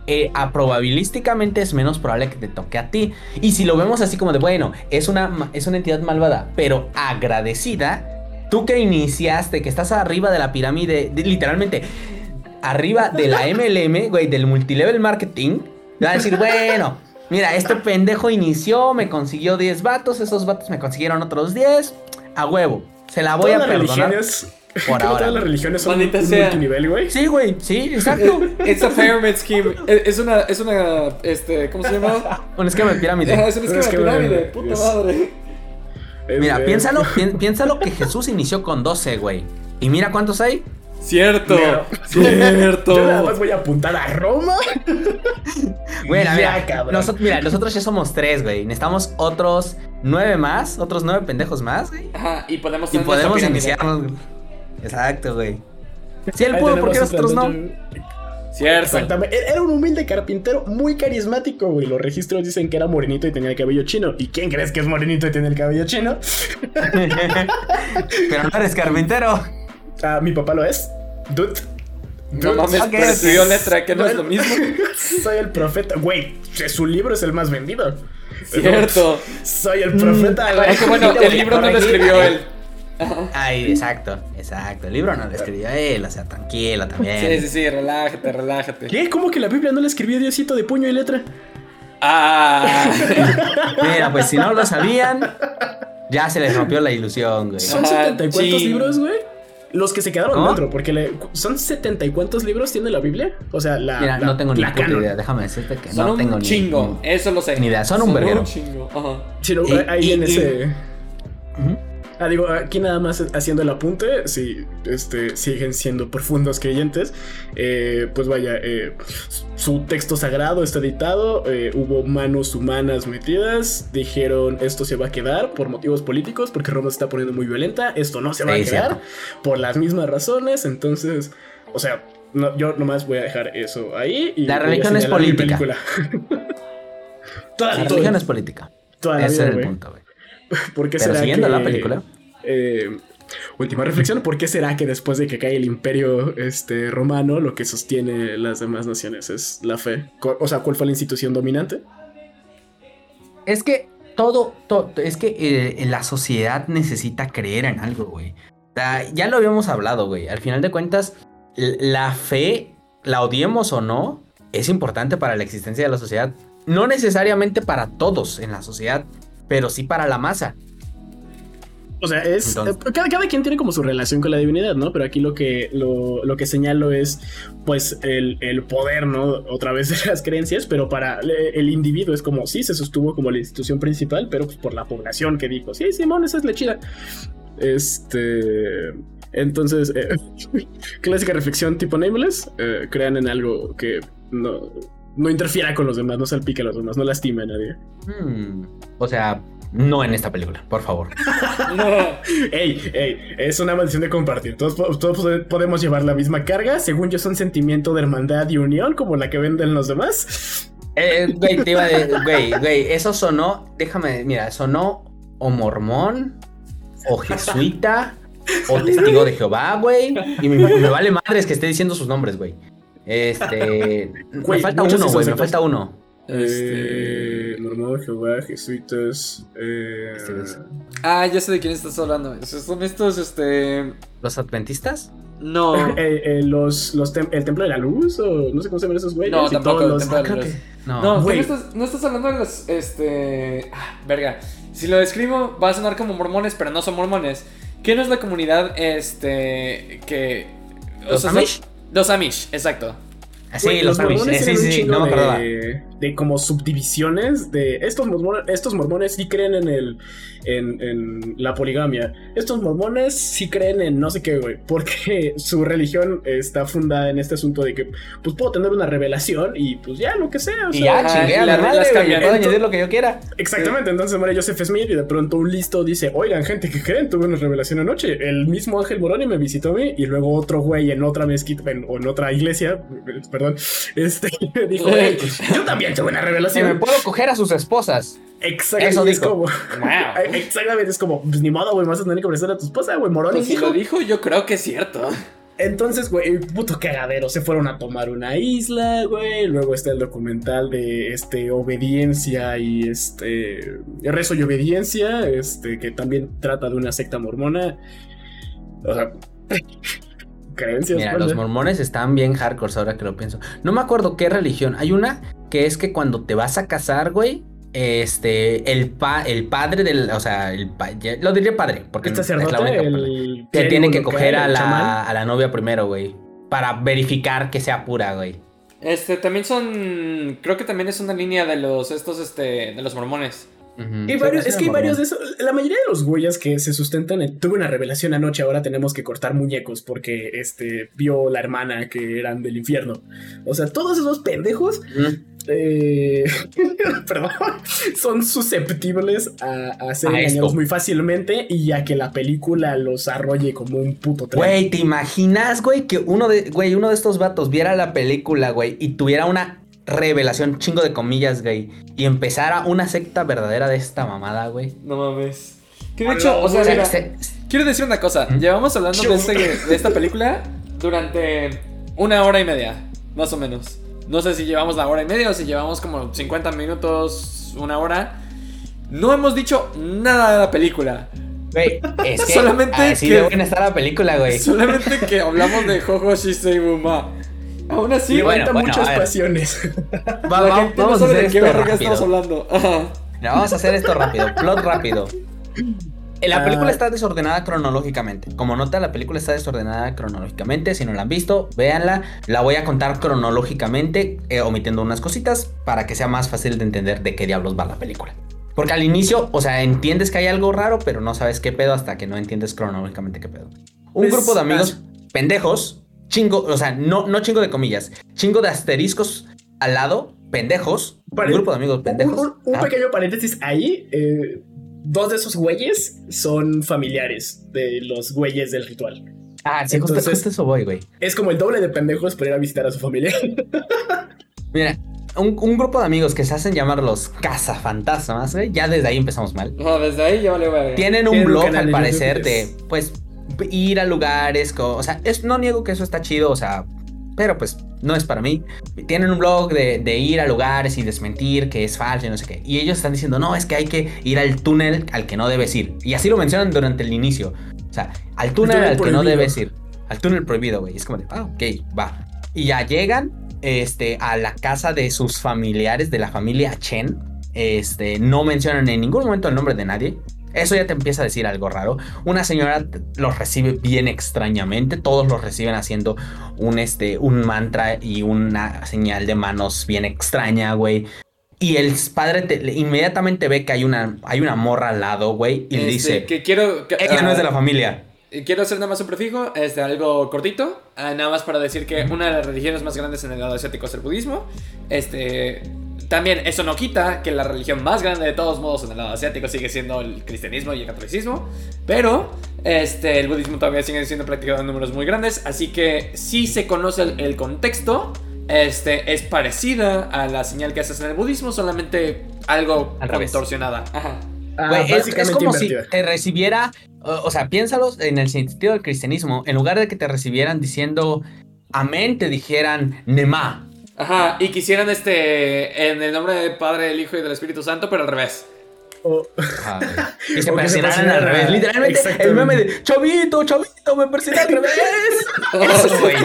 eh, a probabilísticamente es menos probable que te toque a ti. Y si lo vemos así como de, bueno, es una, es una entidad malvada, pero agradecida, tú que iniciaste, que estás arriba de la pirámide, de- literalmente arriba de la MLM, güey, del multilevel marketing, te va a decir, bueno, mira, este pendejo inició, me consiguió 10 vatos, esos vatos me consiguieron otros 10, a huevo, se la voy Todas a perdonar. religiones, por como ahora. todas las religiones son Maldita un sea. multinivel, güey. Sí, güey, sí, exacto. It's a pyramid scheme. Es es una, es una, este, ¿cómo se llama? Un esquema de pirámide. es un Es esquema de pirámide. Puta madre. Mira, piénsalo, pi- piénsalo que Jesús inició con 12, güey. Y mira cuántos hay. Cierto. Mira. Cierto. Yo nada más voy a apuntar a Roma. Güey, Ya, mira, nosotros, mira, nosotros ya somos tres, güey. Necesitamos otros nueve más, otros nueve pendejos más, güey. Ajá, y podemos Y podemos iniciarnos. güey. Exacto, güey. Si él Ahí pudo, ¿por qué nosotros no? Cierto. Exactamente. Era era un humilde carpintero muy carismático, güey. Los registros dicen que era morenito y tenía el cabello chino. ¿Y quién crees que es morenito y tiene el cabello chino? Pero no eres carpintero. Ah, mi papá lo es. Dude. No mames, ok, pero ok. estudió letra, que no es lo mismo. Soy el profeta. Güey, su libro es el más vendido. Cierto. Soy el profeta. Aunque bueno, el libro no lo escribió él. Ay, exacto, exacto. El libro no lo escribió él, o sea, tranquilo también. Sí, sí, sí, relájate, relájate. ¿Qué? ¿Cómo que la Biblia no la escribió Diosito de puño y letra? Ah. Mira, pues si no lo sabían, ya se les rompió la ilusión, güey. ¿Son setenta y cuántos chin. libros, güey? Los que se quedaron ¿Cómo? dentro, porque le- son setenta y cuántos libros tiene la Biblia. O sea, la. Mira, la- no tengo ni puta idea. Déjame decirte que Son no un tengo ni- chingo, ni. eso lo sé. ni idea, son un verguero. un chingo, ajá. Sí, no, Y- ahí y- en y- ese. Ujú. Ah, digo, aquí nada más haciendo el apunte, si este, siguen siendo profundos creyentes, eh, pues vaya, eh, su texto sagrado está editado, eh, hubo manos humanas metidas, dijeron esto se va a quedar por motivos políticos, porque Roma se está poniendo muy violenta, esto no se va Sí, a quedar cierto. por las mismas razones, entonces, o sea, no, yo nomás voy a dejar eso ahí. Y La religión es política. Toda- La religión es política. Ese es el punto, güey. ¿Por qué Pero será siguiendo que- la película. eh, última reflexión, ¿por qué será que después de que cae el imperio este, romano, lo que sostiene las demás naciones es la fe? O sea, ¿cuál fue la institución dominante? Es que todo, to- es que eh, la sociedad necesita creer en algo, güey. O sea, ya lo habíamos hablado, güey. Al final de cuentas, la fe, la odiemos o no, es importante para la existencia de la sociedad. No necesariamente para todos en la sociedad, pero sí para la masa. O sea, es. Entonces- eh, cada, cada quien tiene como su relación con la divinidad, ¿no? Pero aquí lo que, lo, lo que señalo es, pues, el, el poder, ¿no? Otra vez de las creencias, pero para el, el individuo es como, sí, se sostuvo como la institución principal, pero pues por la población que dijo, sí, Simón, esa es la chida. Este. Entonces, eh, clásica reflexión tipo Nameless, eh, crean en algo que no, no interfiera con los demás, no salpique a los demás, no lastime a nadie. Hmm, O sea, no en esta película, por favor. Ey, ey, es una maldición de compartir. Todos, todos pode- podemos llevar la misma carga. Según yo, es un sentimiento de hermandad y unión como la que venden los demás. Eh, güey, te iba a güey, güey, eso sonó, déjame, mira, sonó o mormón, o jesuita, o testigo de Jehová, güey. Y me, me vale madres que esté diciendo sus nombres, güey. Este. me falta uno, güey, me falta uno. Este... Eh, mormón, Jehová, jesuitas. Eh, Este es- Ah, ya sé de quién estás hablando. Son estos, este... ¿Los adventistas? No. eh, eh, los, los tem- el templo de la luz, o no sé cómo se llaman esos güeyes. No, y tampoco, los- templo de la Creo luz. que. No. No, no estás, no estás hablando de los, este... ah, verga. Si lo describo va a sonar como mormones, pero no son mormones. ¿Quién es la comunidad, este... que... o ¿Los sea, Amish? son- Los Amish, exacto. Ah, Sí, los mormones Eh, Sí, un sí, sí, no me de, de como subdivisiones de estos mormones, estos mormones sí creen en el en, en la poligamia. Estos mormones sí creen en no sé qué, güey, porque su religión está fundada en este asunto de que pues puedo tener una revelación y pues ya lo que sea, o Y ya, chingué las la madre, cambian. puedo añadir lo que yo quiera. Exactamente, entonces muere Joseph Smith y de pronto un listo dice, oigan, gente que creen, tuve una revelación anoche. El mismo Ángel Moroni me visitó a mí y luego otro güey en otra mezquita, en, o en otra iglesia, eh, perdón, este, dijo, "Ey, yo también tuve una Si me revelación. puedo coger a sus esposas. Exactamente, Eso es dijo. como, Wow. exactamente, es como, pues ni modo, güey, vas a tener que prestar a tu esposa, güey, Moroni Pues si dijo. lo dijo, yo creo que es cierto. Entonces, güey, puto cagadero. Se fueron a tomar una isla, güey. Luego está el documental de este obediencia y este rezo y obediencia, este que también trata de una secta mormona. O sea, creencias. Mira, los mormones están bien hardcore ahora que lo pienso. No me acuerdo qué religión. Hay una que es que cuando te vas a casar, güey, este, el, pa- el padre del, o sea, el pa- ya- lo diré padre, porque El es la única el Te tiene que coger a la, a la novia primero, güey, para verificar que sea pura, güey. Este, también son. Creo que también es una línea de los. Estos, este. De los mormones. Varios- es que hay varios de esos. La mayoría de los güeyes que se sustentan en. Tuve una revelación anoche, ahora tenemos que cortar muñecos porque este vio la hermana que eran del infierno. O sea, todos esos pendejos. Eh, perdón. Son susceptibles a, a ser A engañados esto. muy fácilmente y a que la película los arrolle como un puto tren. Güey, ¿te imaginas, güey, que uno de, güey, uno de estos vatos viera la película, güey, y tuviera una revelación, chingo de comillas, güey, y empezara una secta verdadera de esta mamada, güey? No mames. Que de hecho, o sea, O sea, mira, se- quiero decir una cosa. ¿Mm? Llevamos hablando de, este- de esta película durante una hora y media, más o menos. No sé si llevamos la hora y media o si llevamos como 50 minutos, una hora. No hemos dicho nada de la película. Güey, es que Solamente así que- de buena está la película, güey. Solamente que hablamos de Jojo Shisei Buma. Aún así, Y bueno, bueno, muchas pasiones. Va- la va- gente no vamos a sabe hacer de qué esto verga rápido. estamos hablando. Ajá. Vamos a hacer esto rápido, plot rápido. La Ah. película está desordenada cronológicamente. Como nota, la película está desordenada cronológicamente. Si no la han visto, véanla. La voy a contar cronológicamente, eh, omitiendo unas cositas para que sea más fácil de entender de qué diablos va la película. Porque al inicio, o sea, entiendes que hay algo raro, pero no sabes qué pedo hasta que no entiendes cronológicamente qué pedo. Un Pues, grupo de amigos pendejos, chingo, o sea, no, no chingo de comillas, chingo de asteriscos al lado, pendejos. Pare- un grupo de amigos Un, pendejos. un- un Ah. pequeño paréntesis ahí. eh, dos de esos güeyes son familiares de los güeyes del ritual. Ah, sí, Entonces- justo eso voy, güey. Es como el doble de pendejos para ir a visitar a su familia. Mira, un, un grupo de amigos que se hacen llamar los cazafantasmas, güey, ya desde ahí empezamos mal. No, desde ahí ya vale verga. Tienen un Tienen un blog, al parecer, de, es- pues, ir a lugares, o sea, es, no niego que eso está chido, o sea, pero pues no es para mí. Tienen un blog de, de ir a lugares y desmentir que es falso y no sé qué. Y ellos están diciendo, no, es que hay que ir al túnel al que no debes ir. Y así lo mencionan durante el inicio. O sea, al túnel, túnel al que no debes ir. Al túnel prohibido, güey. Es como de, ah, ok, va. Y ya llegan este, a la casa de sus familiares, de la familia Chen. Este, no mencionan en ningún momento el nombre de nadie. Eso ya te empieza a decir algo raro. Una señora los recibe bien extrañamente. Todos los reciben haciendo un, este, un mantra y una señal de manos bien extraña, güey. Y el padre te- inmediatamente ve que hay una, hay una morra al lado, güey. Y le Este, dice: que quiero. que- Ella no ah, es de la familia. Eh, Quiero hacer nada más un prefijo, este, algo cortito, ah, nada más para decir que una de las religiones más grandes en el lado asiático es el budismo. Este, también eso no quita que la religión más grande de todos modos en el lado asiático sigue siendo el cristianismo y el catolicismo, pero este, el budismo todavía sigue siendo practicado en números muy grandes, así que si se conoce el, el contexto, este, es parecida a la señal que haces en el budismo, solamente algo Al revés. contorsionada. Ajá. Ah, es- como invertida. si te recibiera, o, o sea, piénsalos en el sentido del cristianismo, en lugar de que te recibieran diciendo amén, te dijeran nema. Ajá, y quisieran este en el nombre del Padre, del Hijo y del Espíritu Santo, pero al revés. O- Ajá. Y se al revés. Literalmente, el meme de chavito, chavito, me persigue al revés. Eso, güey.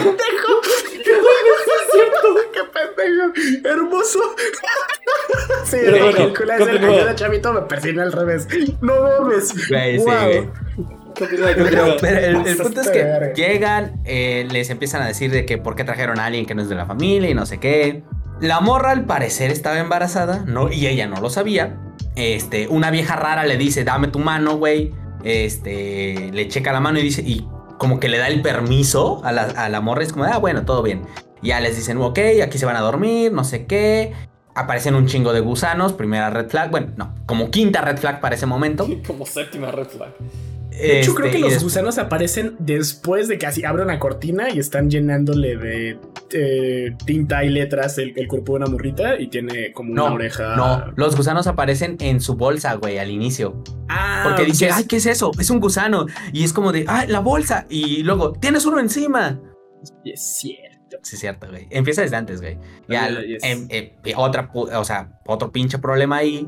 ¡Qué pendejo! ¡Hermoso! sí, Pero bueno, es el chavito me persina al revés. No mames. Güey, sí, Pero, pero el, punto es que llegan, eh, les empiezan a decir de que por qué trajeron a alguien que no es de la familia y no sé qué. La morra al parecer estaba embarazada, ¿no? Y ella no lo sabía. Este, una vieja rara le dice, dame tu mano, güey. Este, le checa la mano y dice, y como que le da el permiso a la, a la morra. Es como, ah, bueno, todo bien. Ya les dicen, ok, aquí se van a dormir, no sé qué. Aparecen un chingo de gusanos, primera red flag. Bueno, no, como quinta red flag para ese momento. Como séptima red flag. De hecho, creo Este, que y los gusanos aparecen después de que así abran la cortina y están llenándole de eh, tinta y letras el, el cuerpo de una morrita y tiene como una No, oreja. no, los gusanos aparecen en su bolsa, güey, al inicio. Ah, Porque dice, ay, ¿qué es eso? Es un gusano. Y es como de, ay, la bolsa. Y luego, tienes uno encima. Es cierto. Sí, es cierto, güey. Empieza desde antes, güey. Ya, yes. em, eh, otra, o sea, otro pinche problema ahí.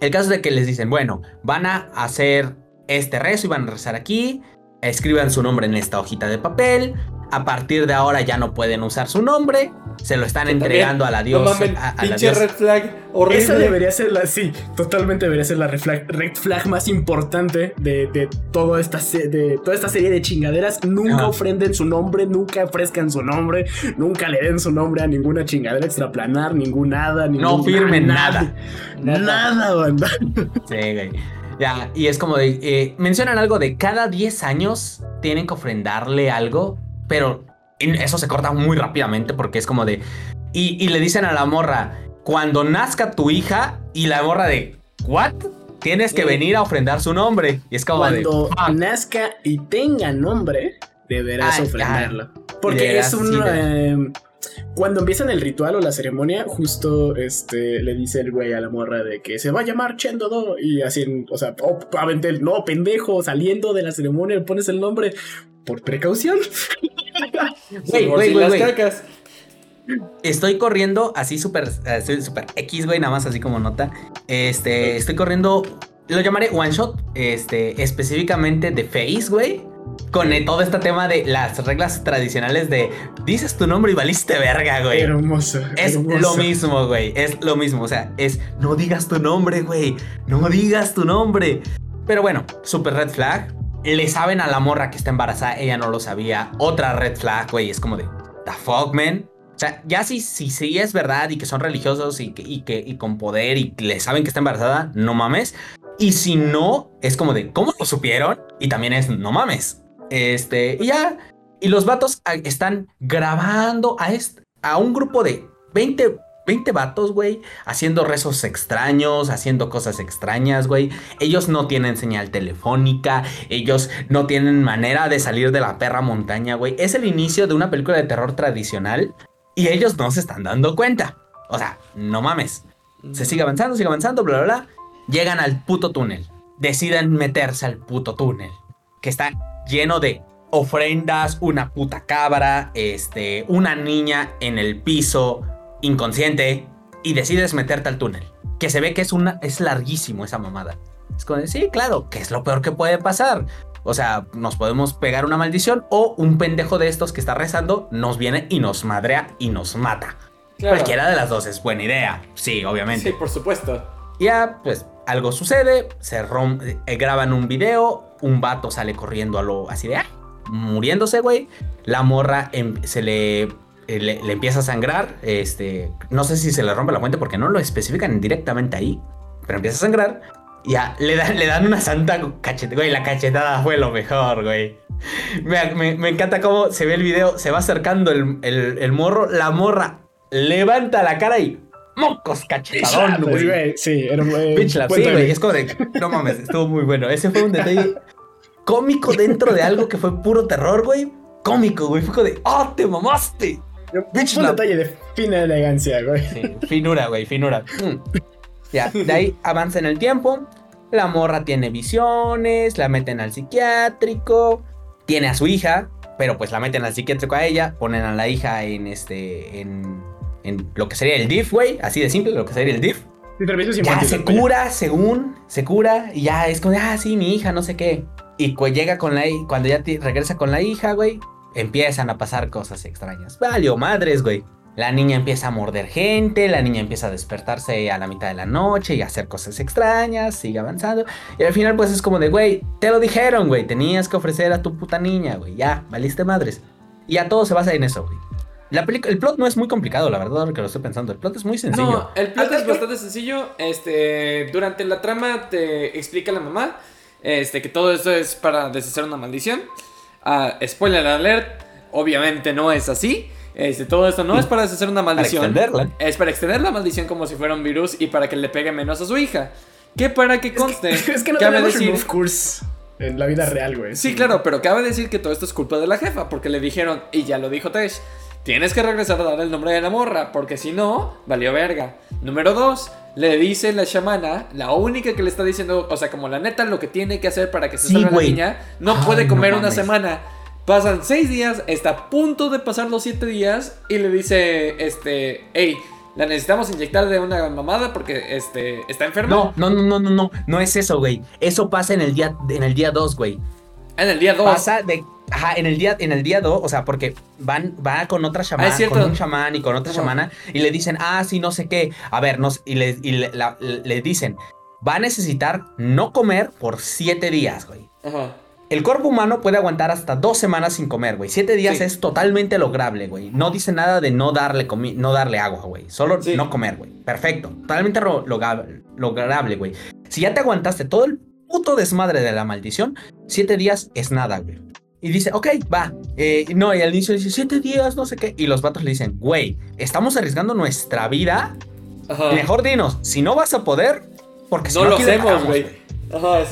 El caso es de que les dicen, bueno, van a hacer este rezo y van a rezar aquí. Escriban su nombre en esta hojita de papel. A partir de ahora ya no pueden usar su nombre. Se lo están entregando a la No diosa. mames, a- a la pinche diosa. red flag horrible. Esa debería ser la, sí, totalmente debería ser la red flag, red flag más importante de, de, toda esta se- de toda esta serie de chingaderas. Nunca ofrenden su nombre, nunca ofrezcan su nombre, nunca le den su nombre a ninguna chingadera extraplanar, ningún nada, ningún No firmen nada. Nada, nada, banda. Sí, güey. Ya, y es como de. eh, mencionan algo de cada 10 años tienen que ofrendarle algo, pero eso se corta muy rápidamente porque es como de. Y, y le dicen a la morra: cuando nazca tu hija, y la morra de. ¿What? Tienes que venir a ofrendar su nombre. Y es como Cuando de. "Fuck". nazca y tenga nombre, deberás Ay, ofrenderlo. Porque es un. sí, eh, cuando empiezan el ritual o la ceremonia, justo este le dice el güey a la morra de que se va a llamar Chendodo. Y así, o sea, oh, avente el- no, pendejo, saliendo de la ceremonia le pones el nombre por precaución. Güey, güey, güey, las güey. cacas. Estoy corriendo así súper así súper X, güey, nada más así como nota. Este, estoy corriendo, lo llamaré one shot, este, específicamente de Face, güey. Con todo este tema de las reglas tradicionales de dices tu nombre y valiste verga, güey. Hermoso. Es hermoso. lo mismo, güey. Es lo mismo. O sea, es no digas tu nombre, güey. No digas tu nombre. Pero bueno, super red flag. Le saben a la morra que está embarazada. Ella no lo sabía. Otra red flag, güey. Es como de, the fuck, man. O sea, ya si sí si, si es verdad y que son religiosos y que, y que y con poder y le saben que está embarazada, no mames. Y si no, es como de, ¿cómo lo supieron? Y también es, no mames. Este, y ya. Y los vatos están grabando a, est- a un grupo de 20, 20 vatos, güey, haciendo rezos extraños, haciendo cosas extrañas, güey. Ellos no tienen señal telefónica, ellos no tienen manera de salir de la perra montaña, güey. Es el inicio de una película de terror tradicional y ellos no se están dando cuenta. O sea, no mames. Se sigue avanzando, sigue avanzando, bla, bla, bla. Llegan al puto túnel. Deciden meterse al puto túnel. Que está lleno de ofrendas, una puta cabra, este, una niña en el piso, inconsciente. Y decides meterte al túnel. Que se ve que es una. es larguísimo esa mamada. Es como sí, claro, que es lo peor que puede pasar. O sea, nos podemos pegar una maldición o un pendejo de estos que está rezando nos viene y nos madrea y nos mata. Claro. Cualquiera de las dos es buena idea. Sí, obviamente. Sí, por supuesto. Ya, pues, algo sucede, se rompe, eh, graban un video, un vato sale corriendo a lo así de, ah, muriéndose, güey. La morra em- se le, eh, le, le empieza a sangrar, este, no sé si se le rompe la fuente porque no lo especifican directamente ahí, pero empieza a sangrar. Ya, le dan, le dan una santa cachete, güey, la cachetada fue lo mejor, güey. Me, me- me encanta cómo se ve el video, se va acercando el, el- el morro, la morra levanta la cara y mocos cachetadón, güey. Sí, era buen. Bitch sí, güey, es como de, no mames, estuvo muy bueno. Ese fue un detalle cómico dentro de algo que fue puro terror, güey. Cómico, güey, fue como de, oh, te mamaste. Bitch un detalle de fina elegancia, güey. Sí, finura, güey, finura. Mm. Ya, de ahí avanza en el tiempo. La morra tiene visiones, la meten al psiquiátrico, tiene a su hija, pero pues la meten al psiquiátrico a ella, ponen a la hija en este, en, en lo que sería el DIF, güey, así de simple, lo que sería el DIF. Sí, Ya se cura, según, se cura, y ya es como, ah, sí, mi hija, no sé qué. Y cu- llega con la cuando ya regresa con la hija, güey, empiezan a pasar cosas extrañas. Valió madres, güey. La niña empieza a morder gente, la niña empieza a despertarse a la mitad de la noche y a hacer cosas extrañas, sigue avanzando. Y al final, pues es como de, güey, te lo dijeron, güey, tenías que ofrecer a tu puta niña, güey, ya, valiste madres. Y ya todo se basa en eso, güey. La el plot no es muy complicado, la verdad, ahora que lo estoy pensando. El plot es muy sencillo. No, el plot es que- bastante sencillo. Este, durante la trama te explica la mamá este, que todo esto es para deshacer una maldición. Ah, spoiler alert, obviamente no es así. Este, todo esto no es para deshacer una para maldición. extenderla. Es para extender la maldición como si fuera un virus y para que le pegue menos a su hija. Que para que conste, Es que no cabe decir, remove curse en la vida real, güey. Sí, claro, pero cabe decir que todo esto es culpa de la jefa, porque le dijeron, y ya lo dijo Tesh, tienes que regresar a dar el nombre de la morra, porque si no, valió verga. Número dos, le dice la chamana, la única que le está diciendo, o sea, como la neta, lo que tiene que hacer para que se Sí, salga la güey. niña, no Ay, puede no comer una semana. Pasan seis días, está a punto de pasar los siete días, y le dice, este, hey, la necesitamos inyectar de una mamada porque, este, está enferma. No, no, no, no, no, no, no es eso, güey. Eso pasa en el día, en el día 2, güey. En el día dos. Pasa de, ajá, en el día, en el día 2, o sea, porque van, va con otra chamana, Ah, cierto. con un chamán y con otra chamana y le dicen, ah, sí, no sé qué. A ver, no, sé", y le, y le, la- le dicen, va a necesitar no comer por siete días, güey. Ajá. El cuerpo humano puede aguantar hasta dos semanas sin comer, güey. Siete días Sí. es totalmente lograble, güey. No dice nada de no darle, comi- no darle agua, güey. Solo Sí. no comer, güey. Perfecto. Totalmente lograble, güey. Si ya te aguantaste todo el puto desmadre de la maldición, siete días es nada, güey. Y dice, ok, va. Eh, no, y al inicio dice, siete días, no sé qué. Y los vatos le dicen, güey, estamos arriesgando nuestra vida. Ajá. Mejor dinos, si no vas a poder, porque si No lo hacemos, güey.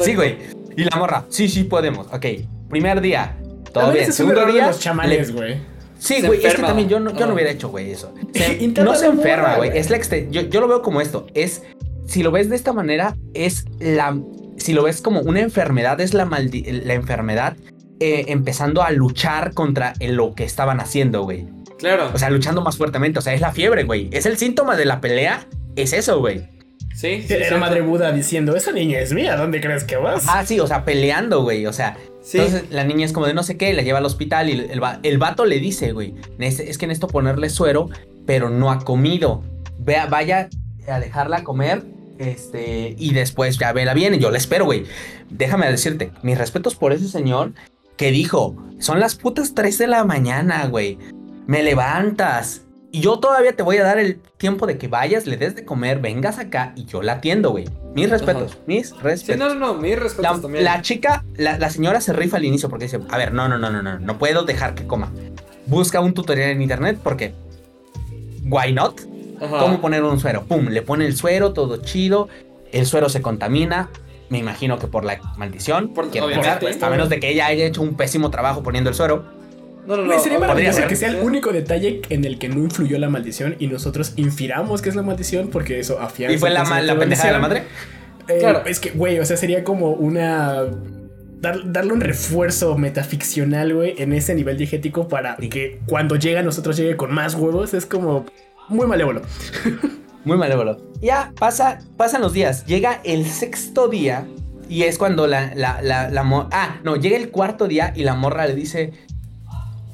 Sí, güey. Y la morra, sí, sí podemos. Ok, primer día, todo bien. Segundo día, los chamanes, le- güey. Sí, güey, es que también yo no, yo no hubiera hecho, güey, eso. Se- no se enferma, güey. Es la exte- yo, yo lo veo como esto. Es, si lo ves de esta manera, es la... Si lo ves como una enfermedad, es la, maldi- la enfermedad eh, empezando a luchar contra lo que estaban haciendo, güey. Claro. O sea, luchando más fuertemente. O sea, es la fiebre, güey. Es el síntoma de la pelea. Es eso, güey. sí, sí. Era madre Buda diciendo, esa niña es mía, ¿dónde crees que vas? Ah, sí, o sea, peleando, güey. O sea, Sí. entonces la niña es como de no sé qué, la lleva al hospital y el, va- el vato le dice, güey, "Nece- es que necesito ponerle suero, pero no ha comido. Vea, vaya a dejarla comer, este, y después ya vela bien. Y yo la espero, güey. Déjame decirte, mis respetos por ese señor que dijo, son las putas 3 de la mañana, güey. Me levantas. Y yo todavía te voy a dar el tiempo de que vayas, le des de comer, vengas acá y yo la atiendo, güey. Mis respetos, Ajá. mis respetos. Sí, no, no, no, mis respetos La, también. la chica, la, la señora se rifa al inicio porque dice, a ver, no, no, no, no, no, no puedo dejar que coma. Busca un tutorial en internet porque, why not? Ajá. ¿Cómo poner un suero? Pum, le pone el suero, todo chido, el suero se contamina, me imagino que por la maldición, Por- quiero obviamente. pensar, a menos de que ella haya hecho un pésimo trabajo poniendo el suero. No, no, no. Sería podría maravilloso ser. que sea el único detalle en el que no influyó la maldición y nosotros infiramos que es la maldición porque eso afianza. Y fue la, la pendeja de la madre. Eh, Claro. Es que, güey, o sea, sería como una. dar- darle un refuerzo metaficcional, güey, en ese nivel diegético para Sí. que cuando llega a nosotros llegue con más huevos. Es como muy malévolo. Muy malévolo. Ya pasa, pasan los días. Llega el sexto día y es cuando la, la, la, la mo- Ah, no, llega el cuarto día y la morra le dice.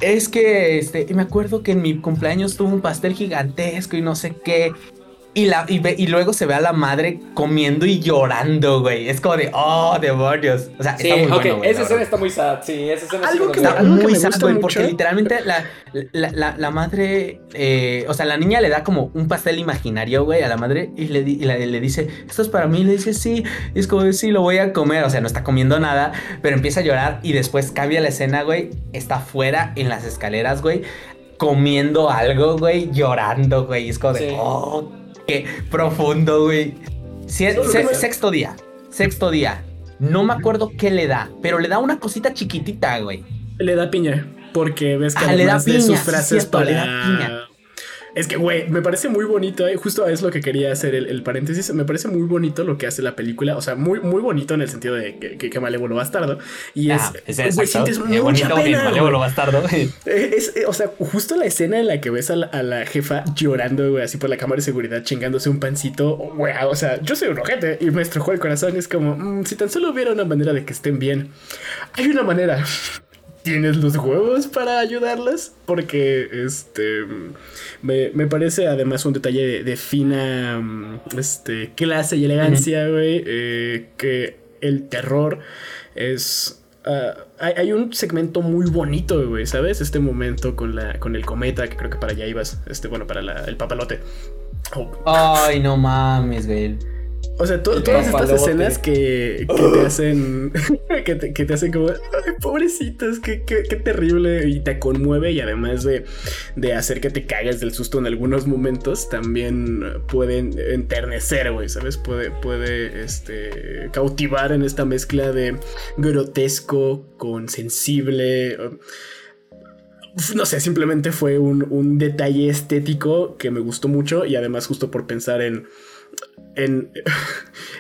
Es que, este, me acuerdo que en mi cumpleaños tuvo un pastel gigantesco y no sé qué. Y, la, y, ve- y luego se ve a la madre comiendo y llorando, güey. Es como de, oh, demonios. O sea, Sí, está muy ok, bueno, güey, esa escena está muy sad. Sí, esa escena Algo que-. Está algo que muy me sad, gusta güey, mucho- porque literalmente la, la, la- la madre, eh, o sea, la niña le da como un pastel imaginario, güey, a la madre y le, y la- le dice, esto es para mí, y le dice, sí, y es como, sí, lo voy a comer, o sea, no está comiendo nada, pero empieza a llorar y después cambia la escena, güey, está afuera en las escaleras, güey, comiendo algo, güey, llorando, güey, es como de, Sí. oh, qué profundo, güey. Se- sexto día, sexto día. No me acuerdo qué le da, pero le da una cosita chiquitita, güey. Le da piña. Porque ves que Ah, le da además de piña, sus sí, frases cierto, para. le da piña. Es que, güey, me parece muy bonito, eh, justo es lo que quería hacer el, el paréntesis. Me parece muy bonito lo que hace la película. O sea, muy, muy bonito en el sentido de que, que, que malévolo bastardo. Y es. Ah, es güey, exacto. sientes Eh, mucha bonito, pena, malévolo güey. bastardo. Eh, Es, eh, o sea, justo la escena en la que ves a la, a la jefa llorando, güey, así por la cámara de seguridad, chingándose un pancito, güey, o sea, yo soy un ojete y me estrujó el corazón. Es como, mm, si tan solo hubiera una manera de que estén bien. Hay una manera. ¿Tienes los huevos para ayudarlas? Porque, este, me, me parece además un detalle de, de fina, mm, este, clase y elegancia, güey, eh, que el terror es... ah, hay, hay un segmento muy bonito, güey, ¿sabes? Este momento con, la, con el cometa, que creo que para allá ibas, este, bueno, para la- el papalote. Oh, Ay, no mames, güey. O sea, to- todas estas escenas que, que te hacen. que, te, que te hacen como. Ay, pobrecitos, qué, qué, qué terrible. Y te conmueve. Y además de, de hacer que te cagues del susto en algunos momentos, también pueden enternecer, güey. ¿Sabes? Puede, puede este, cautivar en esta mezcla de grotesco con sensible. Uf, No sé, simplemente fue un, un detalle estético que me gustó mucho. Y además, justo por pensar en en,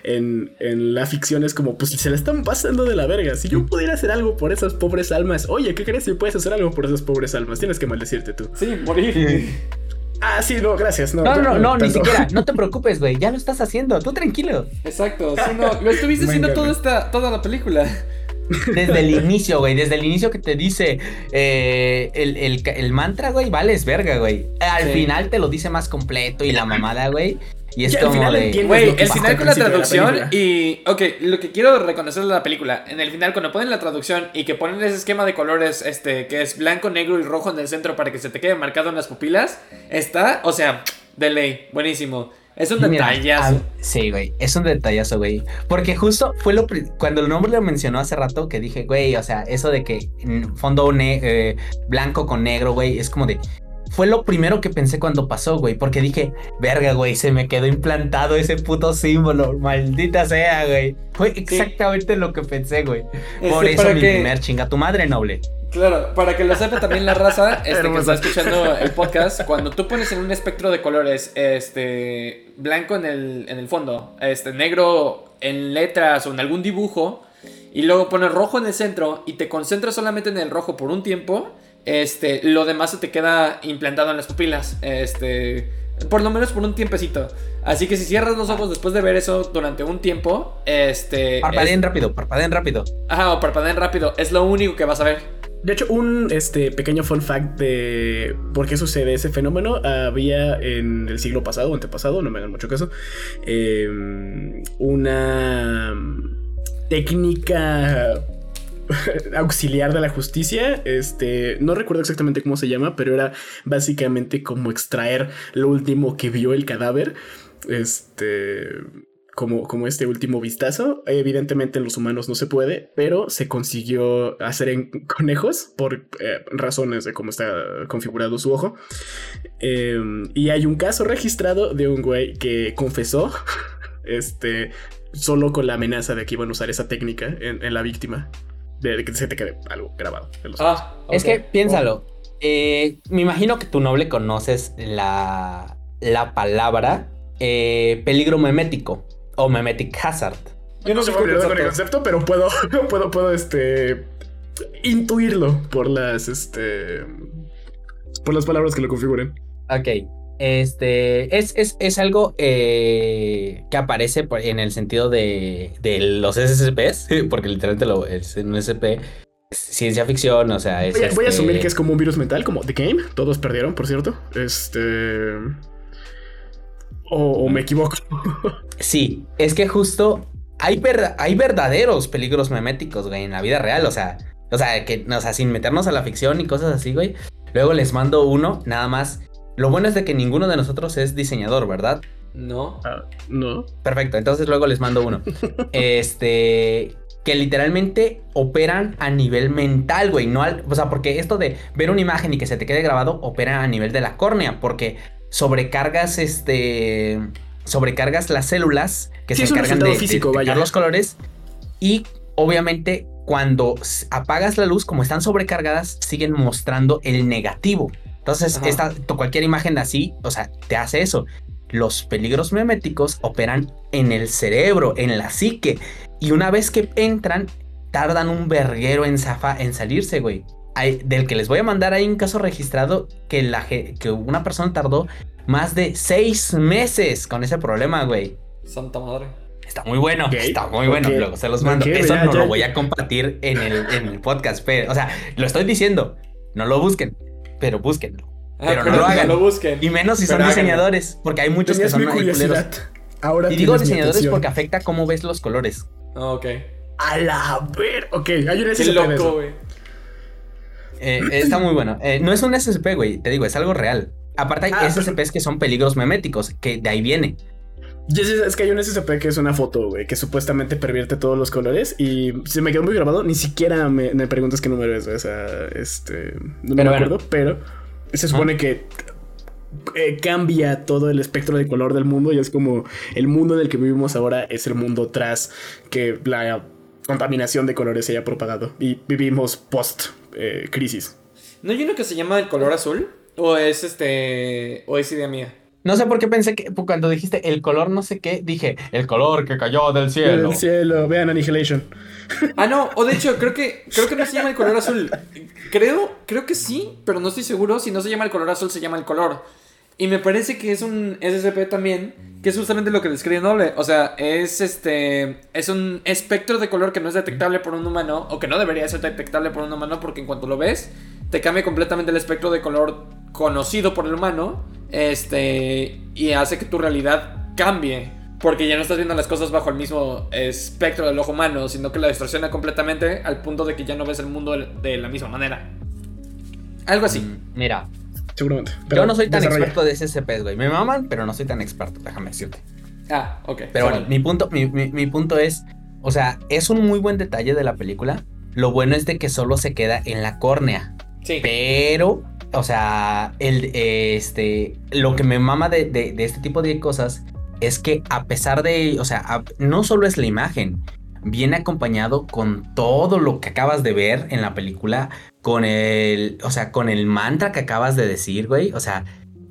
en, en la ficción es como, pues si se la están pasando de la verga. Si yo pudiera hacer algo por esas pobres almas, oye, ¿qué crees si puedes hacer algo por esas pobres almas? Tienes que maldecirte tú. Sí, morir. Ah, sí, no, gracias. No, No, no, no, ni siquiera. No te preocupes, güey. Ya lo estás haciendo. Tú tranquilo. Exacto. Sí, no, lo estuviste haciendo toda, esta, toda la película. Desde el inicio, güey. Desde el inicio que te dice eh, el, el- el mantra, güey, vales verga, güey. Al Sí. final te lo dice más completo y la mamada, güey. Y es Ya, al como final de. Güey, lo que el final al con la traducción y... Ok, lo que quiero reconocer de la película, en el final cuando ponen la traducción y que ponen ese esquema de colores, este, que es blanco, negro y rojo en el centro para que se te quede marcado en las pupilas, está, o sea, de ley, buenísimo. Es un Mira, detallazo. ah, sí, güey, es un detallazo, güey. Porque justo fue lo cuando el nombre lo mencionó hace rato que dije, güey, o sea, eso de que fondo ne- eh, blanco con negro, güey, es como de fue lo primero que pensé cuando pasó, güey, porque dije, verga, güey, se me quedó implantado ese puto símbolo, maldita sea, güey. Fue exactamente lo que pensé, güey. Por eso mi que- primer chinga tu madre, noble. Claro, para que lo sepa también la raza este, que está escuchando el podcast, cuando tú pones en un espectro de colores, este, blanco en el, en el fondo, este, negro en letras o en algún dibujo, y luego pones rojo en el centro y te concentras solamente en el rojo por un tiempo, este, lo demás se te queda implantado en las pupilas, este, por lo menos por un tiempecito. Así que si cierras los ojos después de ver eso durante un tiempo, este, Parpadeen es- rápido, parpadeen rápido. ajá, o parpadeen rápido, es lo único que vas a ver. De hecho, un este, pequeño fun fact de por qué sucede ese fenómeno había en el siglo pasado o antepasado, no me hagan mucho caso, eh, una técnica auxiliar de la justicia, este, no recuerdo exactamente cómo se llama, pero era básicamente como extraer lo último que vio el cadáver, este, como, como este último vistazo. Evidentemente en los humanos no se puede, pero se consiguió hacer en conejos por eh, razones de cómo está configurado su ojo. Eh, y hay un caso registrado de un güey que confesó, este, solo con la amenaza de que iban a usar esa técnica en la víctima. De, de que se te quede algo grabado. en los. Ah, Es que piénsalo. eh, me imagino que tu noble conoces la, la palabra eh, peligro memético o memetic hazard. Yo no sé qué con el concepto. concepto, pero puedo, puedo, puedo, este, intuirlo por las, este, por las palabras que lo configuren. Ok. Este es, es, es algo eh, que aparece en el sentido de, de los SCPs, porque literalmente lo, es un SCP, ciencia ficción, o sea, es. Voy a, voy a este- asumir que es como un virus mental, como The Game. Todos perdieron, por cierto. Este. ¿O, o me equivoco? Sí, es que justo hay, ver- hay verdaderos peligros meméticos, güey, en la vida real. O sea, o sea, que, o sea, sin meternos a la ficción y cosas así, güey. Luego les mando uno, nada más. Lo bueno es de que ninguno de nosotros es diseñador, ¿verdad? No. Ah, no. Perfecto, entonces luego les mando uno. este. Que literalmente operan a nivel mental, güey. No al, o sea, porque esto de ver una imagen y que se te quede grabado opera a nivel de la córnea. Porque sobrecargas este. Sobrecargas las células que Sí, se encargan de, físico, de detectar vaya. los colores. Y obviamente, cuando apagas la luz, como están sobrecargadas, siguen mostrando el negativo. Entonces, esta, cualquier imagen así, o sea, te hace eso. Los peligros meméticos operan en el cerebro, en la psique. Y una vez que entran, tardan un verguero en, zafa- en salirse, güey. Hay- del que les voy a mandar hay un caso registrado que, la, que una persona tardó más de seis meses con ese problema, güey. Santa madre. Está muy bueno, está muy bueno. Luego se los mando. Eso mira, no ya- lo voy a compartir en el, en el podcast. Pero, o sea, lo estoy diciendo. No lo busquen, pero búsquenlo. Ah, Pero no lo hagan. lo busquen. Y menos si Pero son háganlo. diseñadores, porque hay muchos Tenías que son culeros. Ahora Y digo diseñadores porque afecta cómo ves los colores. Ah, ok. A la ver. Ok, hay un Qué SCP loco, güey. Eh, está muy bueno. Eh, no es un SCP, güey. Te digo, es algo real. Aparte hay Ah, SCPs que son peligros meméticos, que de ahí viene. Es, es que hay un SCP que es una foto, güey, que supuestamente pervierte todos los colores y se me quedó muy grabado. Ni siquiera me, me preguntas qué número es, o sea, este, no Pero me bueno. acuerdo, pero se supone que eh, cambia todo el espectro de color del mundo y es como el mundo en el que vivimos ahora es el mundo tras que la contaminación de colores se haya propagado y vivimos post eh, crisis. ¿No hay uno que se llama el color azul? ¿O es este. o es idea mía? No sé por qué pensé que cuando dijiste el color no sé qué, dije el color que cayó del cielo. El cielo, vean Annihilation. Ah, no, o de hecho, creo que creo que no se llama el color azul. Creo, creo que sí, pero no estoy seguro. Si no se llama el color azul, se llama el color. Y me parece que es un SCP también, que es justamente lo que describe Noble. O sea, es este. Es un espectro de color que no es detectable por un humano, o que no debería ser detectable por un humano, porque en cuanto lo ves, te cambia completamente el espectro de color conocido por el humano. Este. Y hace que tu realidad cambie. Porque ya no estás viendo las cosas bajo el mismo espectro del ojo humano, sino que la distorsiona completamente al punto de que ya no ves el mundo de- la misma manera. Algo así. Mm, Mira, Seguramente. yo no soy tan desarrolla. experto de SCPs, güey. Me maman, pero no soy tan experto, déjame decirte. Ah, ok. Pero bueno, Vale. mi punto, mi, mi- mi punto es, o sea, es un muy buen detalle de la película. Lo bueno es de que solo se queda en la córnea. Sí. Pero, o sea, el, este, lo que me mama de, de- de este tipo de cosas es que a pesar de, o sea, a- no solo es la imagen, viene acompañado con todo lo que acabas de ver en la película, con el, o sea, con el mantra que acabas de decir, güey, o sea,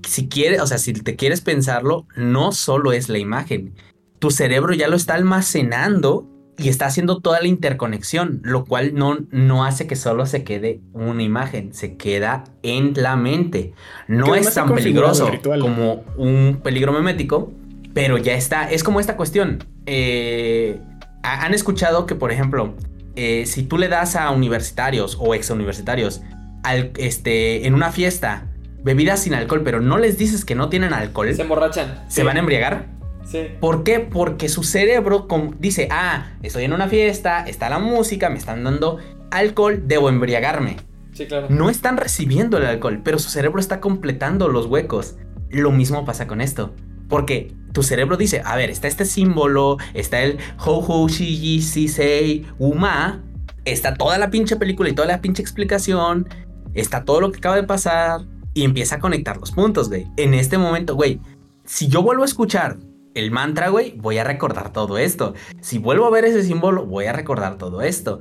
si quieres, o sea, si te quieres pensarlo, no solo es la imagen, tu cerebro ya lo está almacenando y está haciendo toda la interconexión, lo cual no, no hace que solo se quede una imagen, se queda en la mente. No es tan peligroso como un peligro memético, pero ya está. Es como esta cuestión. eh, han escuchado que, por ejemplo, eh, si tú le das a universitarios o ex universitarios al, este, en una fiesta bebidas sin alcohol, pero no les dices que no tienen alcohol, Se se, emborrachan. Sí. van a embriagar. Sí. ¿Por qué? Porque su cerebro dice, ah, estoy en una fiesta, está la música, me están dando alcohol, debo embriagarme. Sí, claro. No están recibiendo el alcohol, pero su cerebro está completando los huecos. Lo mismo pasa con esto. Porque tu cerebro dice, a ver, está este símbolo, está el ho ho shiji sisei uma, está toda la pinche película y toda la pinche explicación, está todo lo que acaba de pasar y empieza a conectar los puntos, güey. En este momento, güey, si yo vuelvo a escuchar el mantra, güey, voy a recordar todo esto. Si vuelvo a ver ese símbolo, voy a recordar todo esto.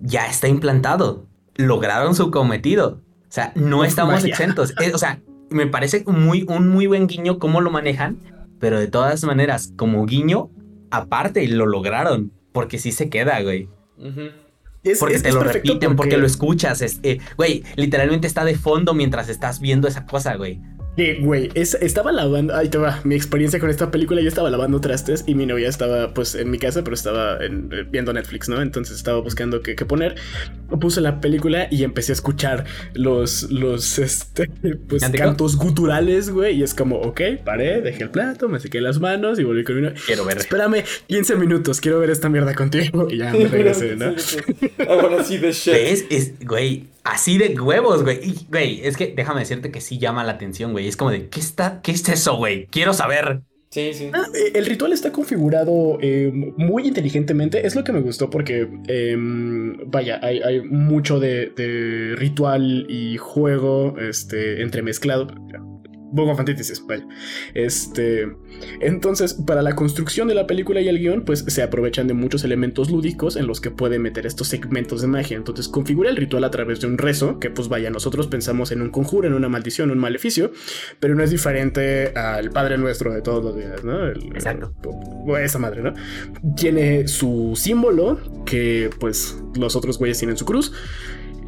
Ya está implantado. Lograron su cometido. O sea, no estamos exentos. O sea, me parece muy, un muy buen guiño cómo lo manejan, pero de todas maneras, como guiño, aparte lo lograron. Porque sí se queda, güey. Es- Porque es- te es lo repiten, porque... lo escuchas. es- eh, Güey, literalmente está de fondo mientras estás viendo esa cosa, güey. Que, güey, es- estaba lavando. Ahí te va. Mi experiencia con esta película. Yo estaba lavando trastes y mi novia estaba, pues, en mi casa, pero estaba en- eh, viendo Netflix, ¿no? Entonces estaba buscando qué, qué poner. Puse la película y empecé a escuchar los, los, este, pues, cantos guturales, güey. Y es como, ok, paré, dejé el plato, me sequé las manos y volví con mi novia. Quiero ver. Espérame 15 minutos, quiero ver esta mierda contigo. Y ya me regresé, ¿no? Wanna see the shit. ¿Ves? Es, güey, así de huevos, güey. Y, güey, es que déjame decirte que sí llama la atención, güey. Es como de, ¿qué está, qué es eso, güey? Quiero saber. Sí, sí. Ah, eh, El ritual está configurado eh, muy inteligentemente. Es lo que me gustó porque, em, vaya, hay, hay mucho de, de ritual y juego este, entremezclado. Pongo fantítesis, vaya. Este, entonces, para la construcción de la película y el guion, pues se aprovechan de muchos elementos lúdicos en los que puede meter estos segmentos de magia. Entonces, configura el ritual a través de un rezo, que pues vaya, nosotros pensamos en un conjuro, en una maldición, un maleficio, pero no es diferente al Padre Nuestro de todos los días, ¿no? El- Exacto. o esa madre, ¿no? Tiene su símbolo, que pues los otros güeyes tienen su cruz.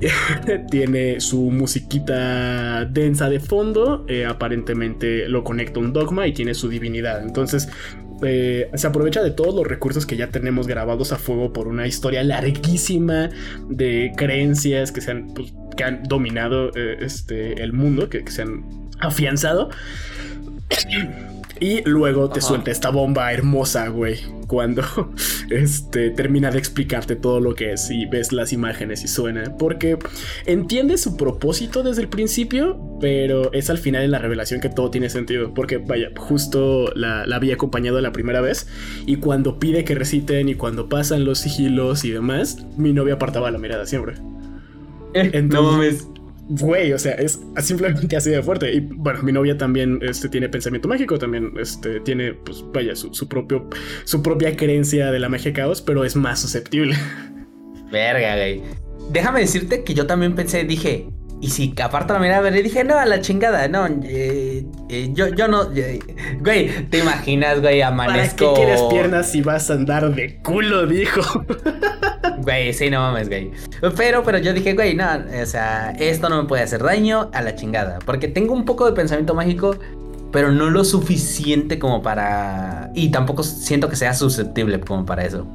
Tiene su musiquita densa de fondo. eh, aparentemente lo conecta un dogma y tiene su divinidad. Entonces eh, se aprovecha de todos los recursos que ya tenemos grabados a fuego por una historia larguísima de creencias que se han, pues, que han dominado eh, este, el mundo, que, que se han afianzado. Y luego te Ajá. suelta esta bomba hermosa, güey. Cuando este, termina de explicarte todo lo que es y ves las imágenes y suena. Porque entiende su propósito desde el principio, pero es al final en la revelación que todo tiene sentido. Porque, vaya, justo la, la había acompañado la primera vez. Y cuando pide que reciten y cuando pasan los sigilos y demás, mi novia apartaba la mirada siempre. Entonces- no mames. Güey, o sea, es simplemente así de fuerte. Y bueno, mi novia también este, tiene pensamiento mágico, también este, tiene, pues vaya, su, su propio, su propia creencia de la magia caos, pero es más susceptible. Verga, güey. Déjame decirte que yo también pensé, dije, y si aparto la mirada, veré, dije, no, a la chingada, no, eh, eh, yo, yo no, eh, güey, te imaginas, güey, ¿Para amanezco. qué quieres piernas si vas a andar de culo? Dijo. Güey, sí, no mames, güey. Pero, pero yo dije, güey, no, o sea, esto no me puede hacer daño a la chingada. Porque tengo un poco de pensamiento mágico, pero no lo suficiente como para. Y tampoco siento que sea susceptible como para eso.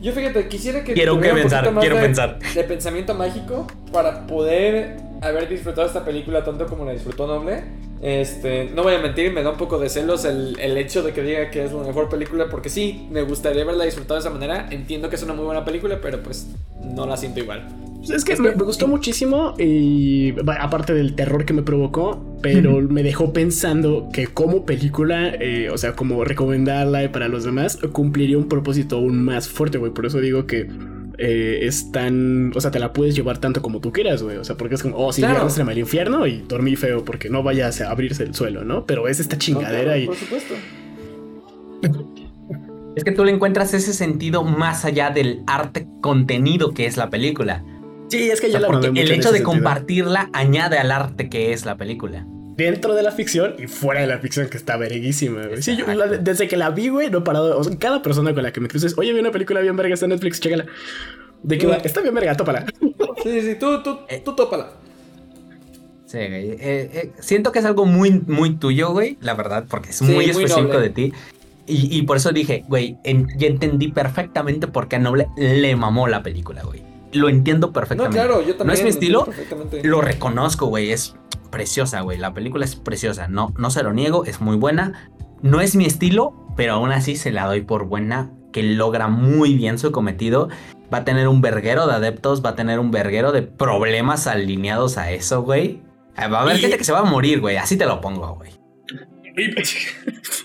Yo fíjate, quisiera que Quiero que pensar, quiero de, pensar. de pensamiento mágico para poder haber disfrutado esta película tanto como la disfrutó Noble. Este, no voy a mentir, me da un poco de celos el, el hecho de que diga que es la mejor película, porque sí, me gustaría haberla disfrutado de esa manera. Entiendo que es una muy buena película, pero pues no la siento igual. Es que me, me gustó muchísimo y aparte del terror que me provocó, pero me dejó pensando que como película, eh, o sea, como recomendarla para los demás, cumpliría un propósito aún más fuerte, güey. Por eso digo que eh, es tan, o sea, te la puedes llevar tanto como tú quieras, güey. O sea, porque es como, oh, sí, Claro. arrastrame al infierno y dormí feo porque no vayas a abrirse el suelo, ¿no? Pero es esta chingadera y Por supuesto. Es que tú le encuentras ese sentido más allá del arte contenido que es la película. sí, es que O ya sea, la porque el hecho de sentido. compartirla añade al arte que es la película. Dentro de la ficción y fuera de la ficción que está verguísima, güey. Sí, yo la- desde que la vi, güey, no he parado. O sea, cada persona con la que me cruces, oye, vi una película bien verga, está en Netflix, chécala. ¿De qué va? Está bien verga, tópala. Sí, sí, tú, tú, Eh. tú tópala. Sí, güey. Eh, eh, siento que es algo muy, muy tuyo, güey, la verdad, porque es Sí, muy específico de ti. Y, y por eso dije, güey, en- ya entendí perfectamente por qué a Noble le mamó la película, güey. Lo entiendo No, perfectamente. claro, yo también. No es mi lo estilo. Lo reconozco, güey. Es preciosa, güey. La película es preciosa. No, no se lo niego, es muy buena. No es mi estilo, pero aún así se la doy por buena. Que logra muy bien su cometido. Va a tener un verguero de adeptos, va a tener un verguero de problemas alineados a eso, güey. Ah, Va a haber Y- gente que se va a morir, güey. Así te lo pongo, güey. Y,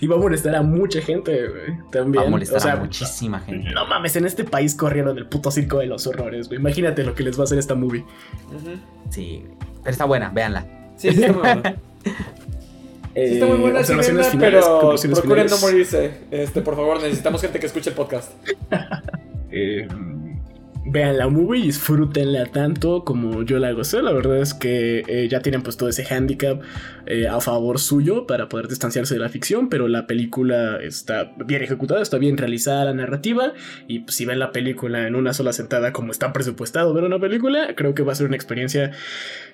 y va a molestar a mucha gente, güey. También. Va a molestar o sea, a muchísima gente. No mames, en este país corrieron el puto circo de los horrores, güey. Imagínate lo que les va a hacer esta movie. Sí, pero está buena, véanla. Sí, sí, está muy buena. Sí, está muy buena, sí, Eh, finales, pero procuren no morirse. Este, por favor, necesitamos gente que escuche el podcast. Eh, vean la movie, disfrútenla tanto como yo la gocé. La verdad es que eh, ya tienen pues todo ese handicap eh, a favor suyo para poder distanciarse de la ficción, pero la película está bien ejecutada, está bien realizada la narrativa y pues, si ven la película en una sola sentada como está presupuestado ver una película, creo que va a ser una experiencia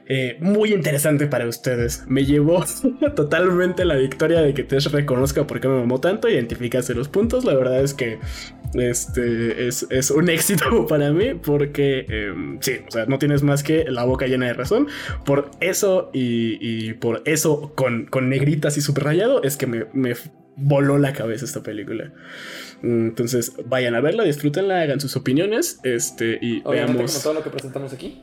eh, muy interesante para ustedes. Me llevó totalmente la victoria de que Tesh reconozca por qué me mamó tanto, identificase los puntos. La verdad es que este es, un éxito para mí porque em, sí, o sea, no tienes más que la boca llena de razón. Por eso y, por eso con, negritas y subrayado es que me, voló la cabeza esta película. Entonces vayan a verla, disfrútenla, hagan sus opiniones este, y veamos. todo lo que presentamos aquí.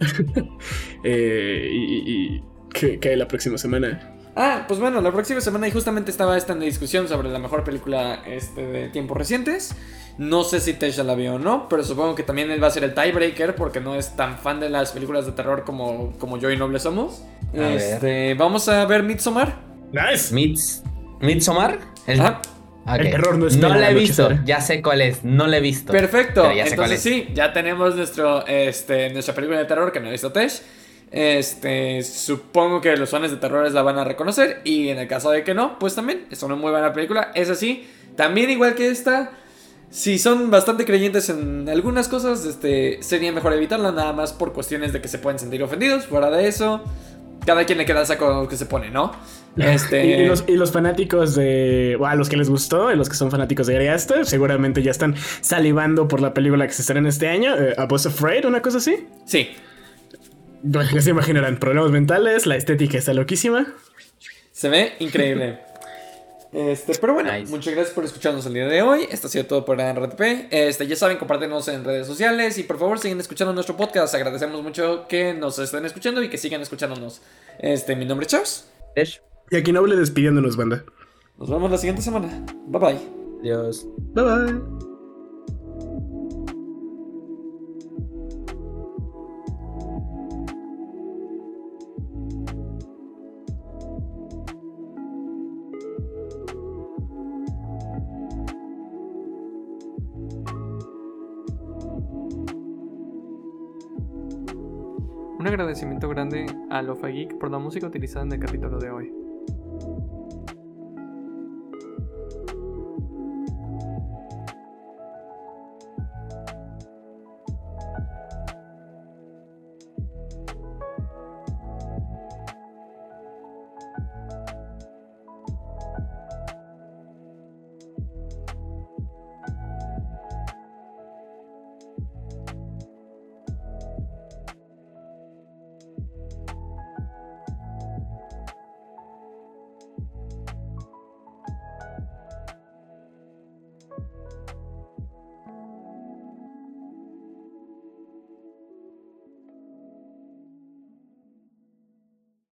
Eh, y, y ¿qué, hay la próxima semana? Ah, pues bueno, la próxima semana y justamente estaba esta en discusión sobre la mejor película este, de tiempos recientes. No sé si Tesha la vio o no, pero supongo que también él va a ser el tiebreaker porque no es tan fan de las películas de terror como, como yo y Noble somos. este, Vamos a ver Midsommar. Nice. Mids, Midsommar. El, el terror no es No la he visto, ya sé cuál es, no la he visto. Perfecto, entonces sí, ya tenemos nuestro, este, nuestra película de terror que no ha visto Tesh. Este, supongo que los fans de terror la van a reconocer. Y en el caso de que no, pues también es una muy buena película. Es así, también igual que esta. Si son bastante creyentes en algunas cosas, este, sería mejor evitarla, nada más por cuestiones de que se pueden sentir ofendidos. Fuera de eso, cada quien le queda saco que se pone, ¿no? Este... y, los, fanáticos de. a los que les gustó, los que son fanáticos de Ari seguramente ya están salivando por la película que se estará en este año. Eh, ¿A Boss Afraid? ¿Una cosa así? Sí. Ya se imaginarán, problemas mentales, la estética está loquísima. Se ve increíble. Este, pero bueno, muchas gracias por escucharnos el día de hoy. Esto ha sido todo por RTP. Este, ya saben, compártenos en redes sociales y por favor sigan escuchando nuestro podcast. Agradecemos mucho que nos estén escuchando y que sigan escuchándonos. Este, mi nombre es Charles. Y aquí Noble despidiéndonos, banda. Nos vemos la siguiente semana. Bye bye. Adiós. Bye bye. Un agradecimiento grande a Lofa Geek por la música utilizada en el capítulo de hoy.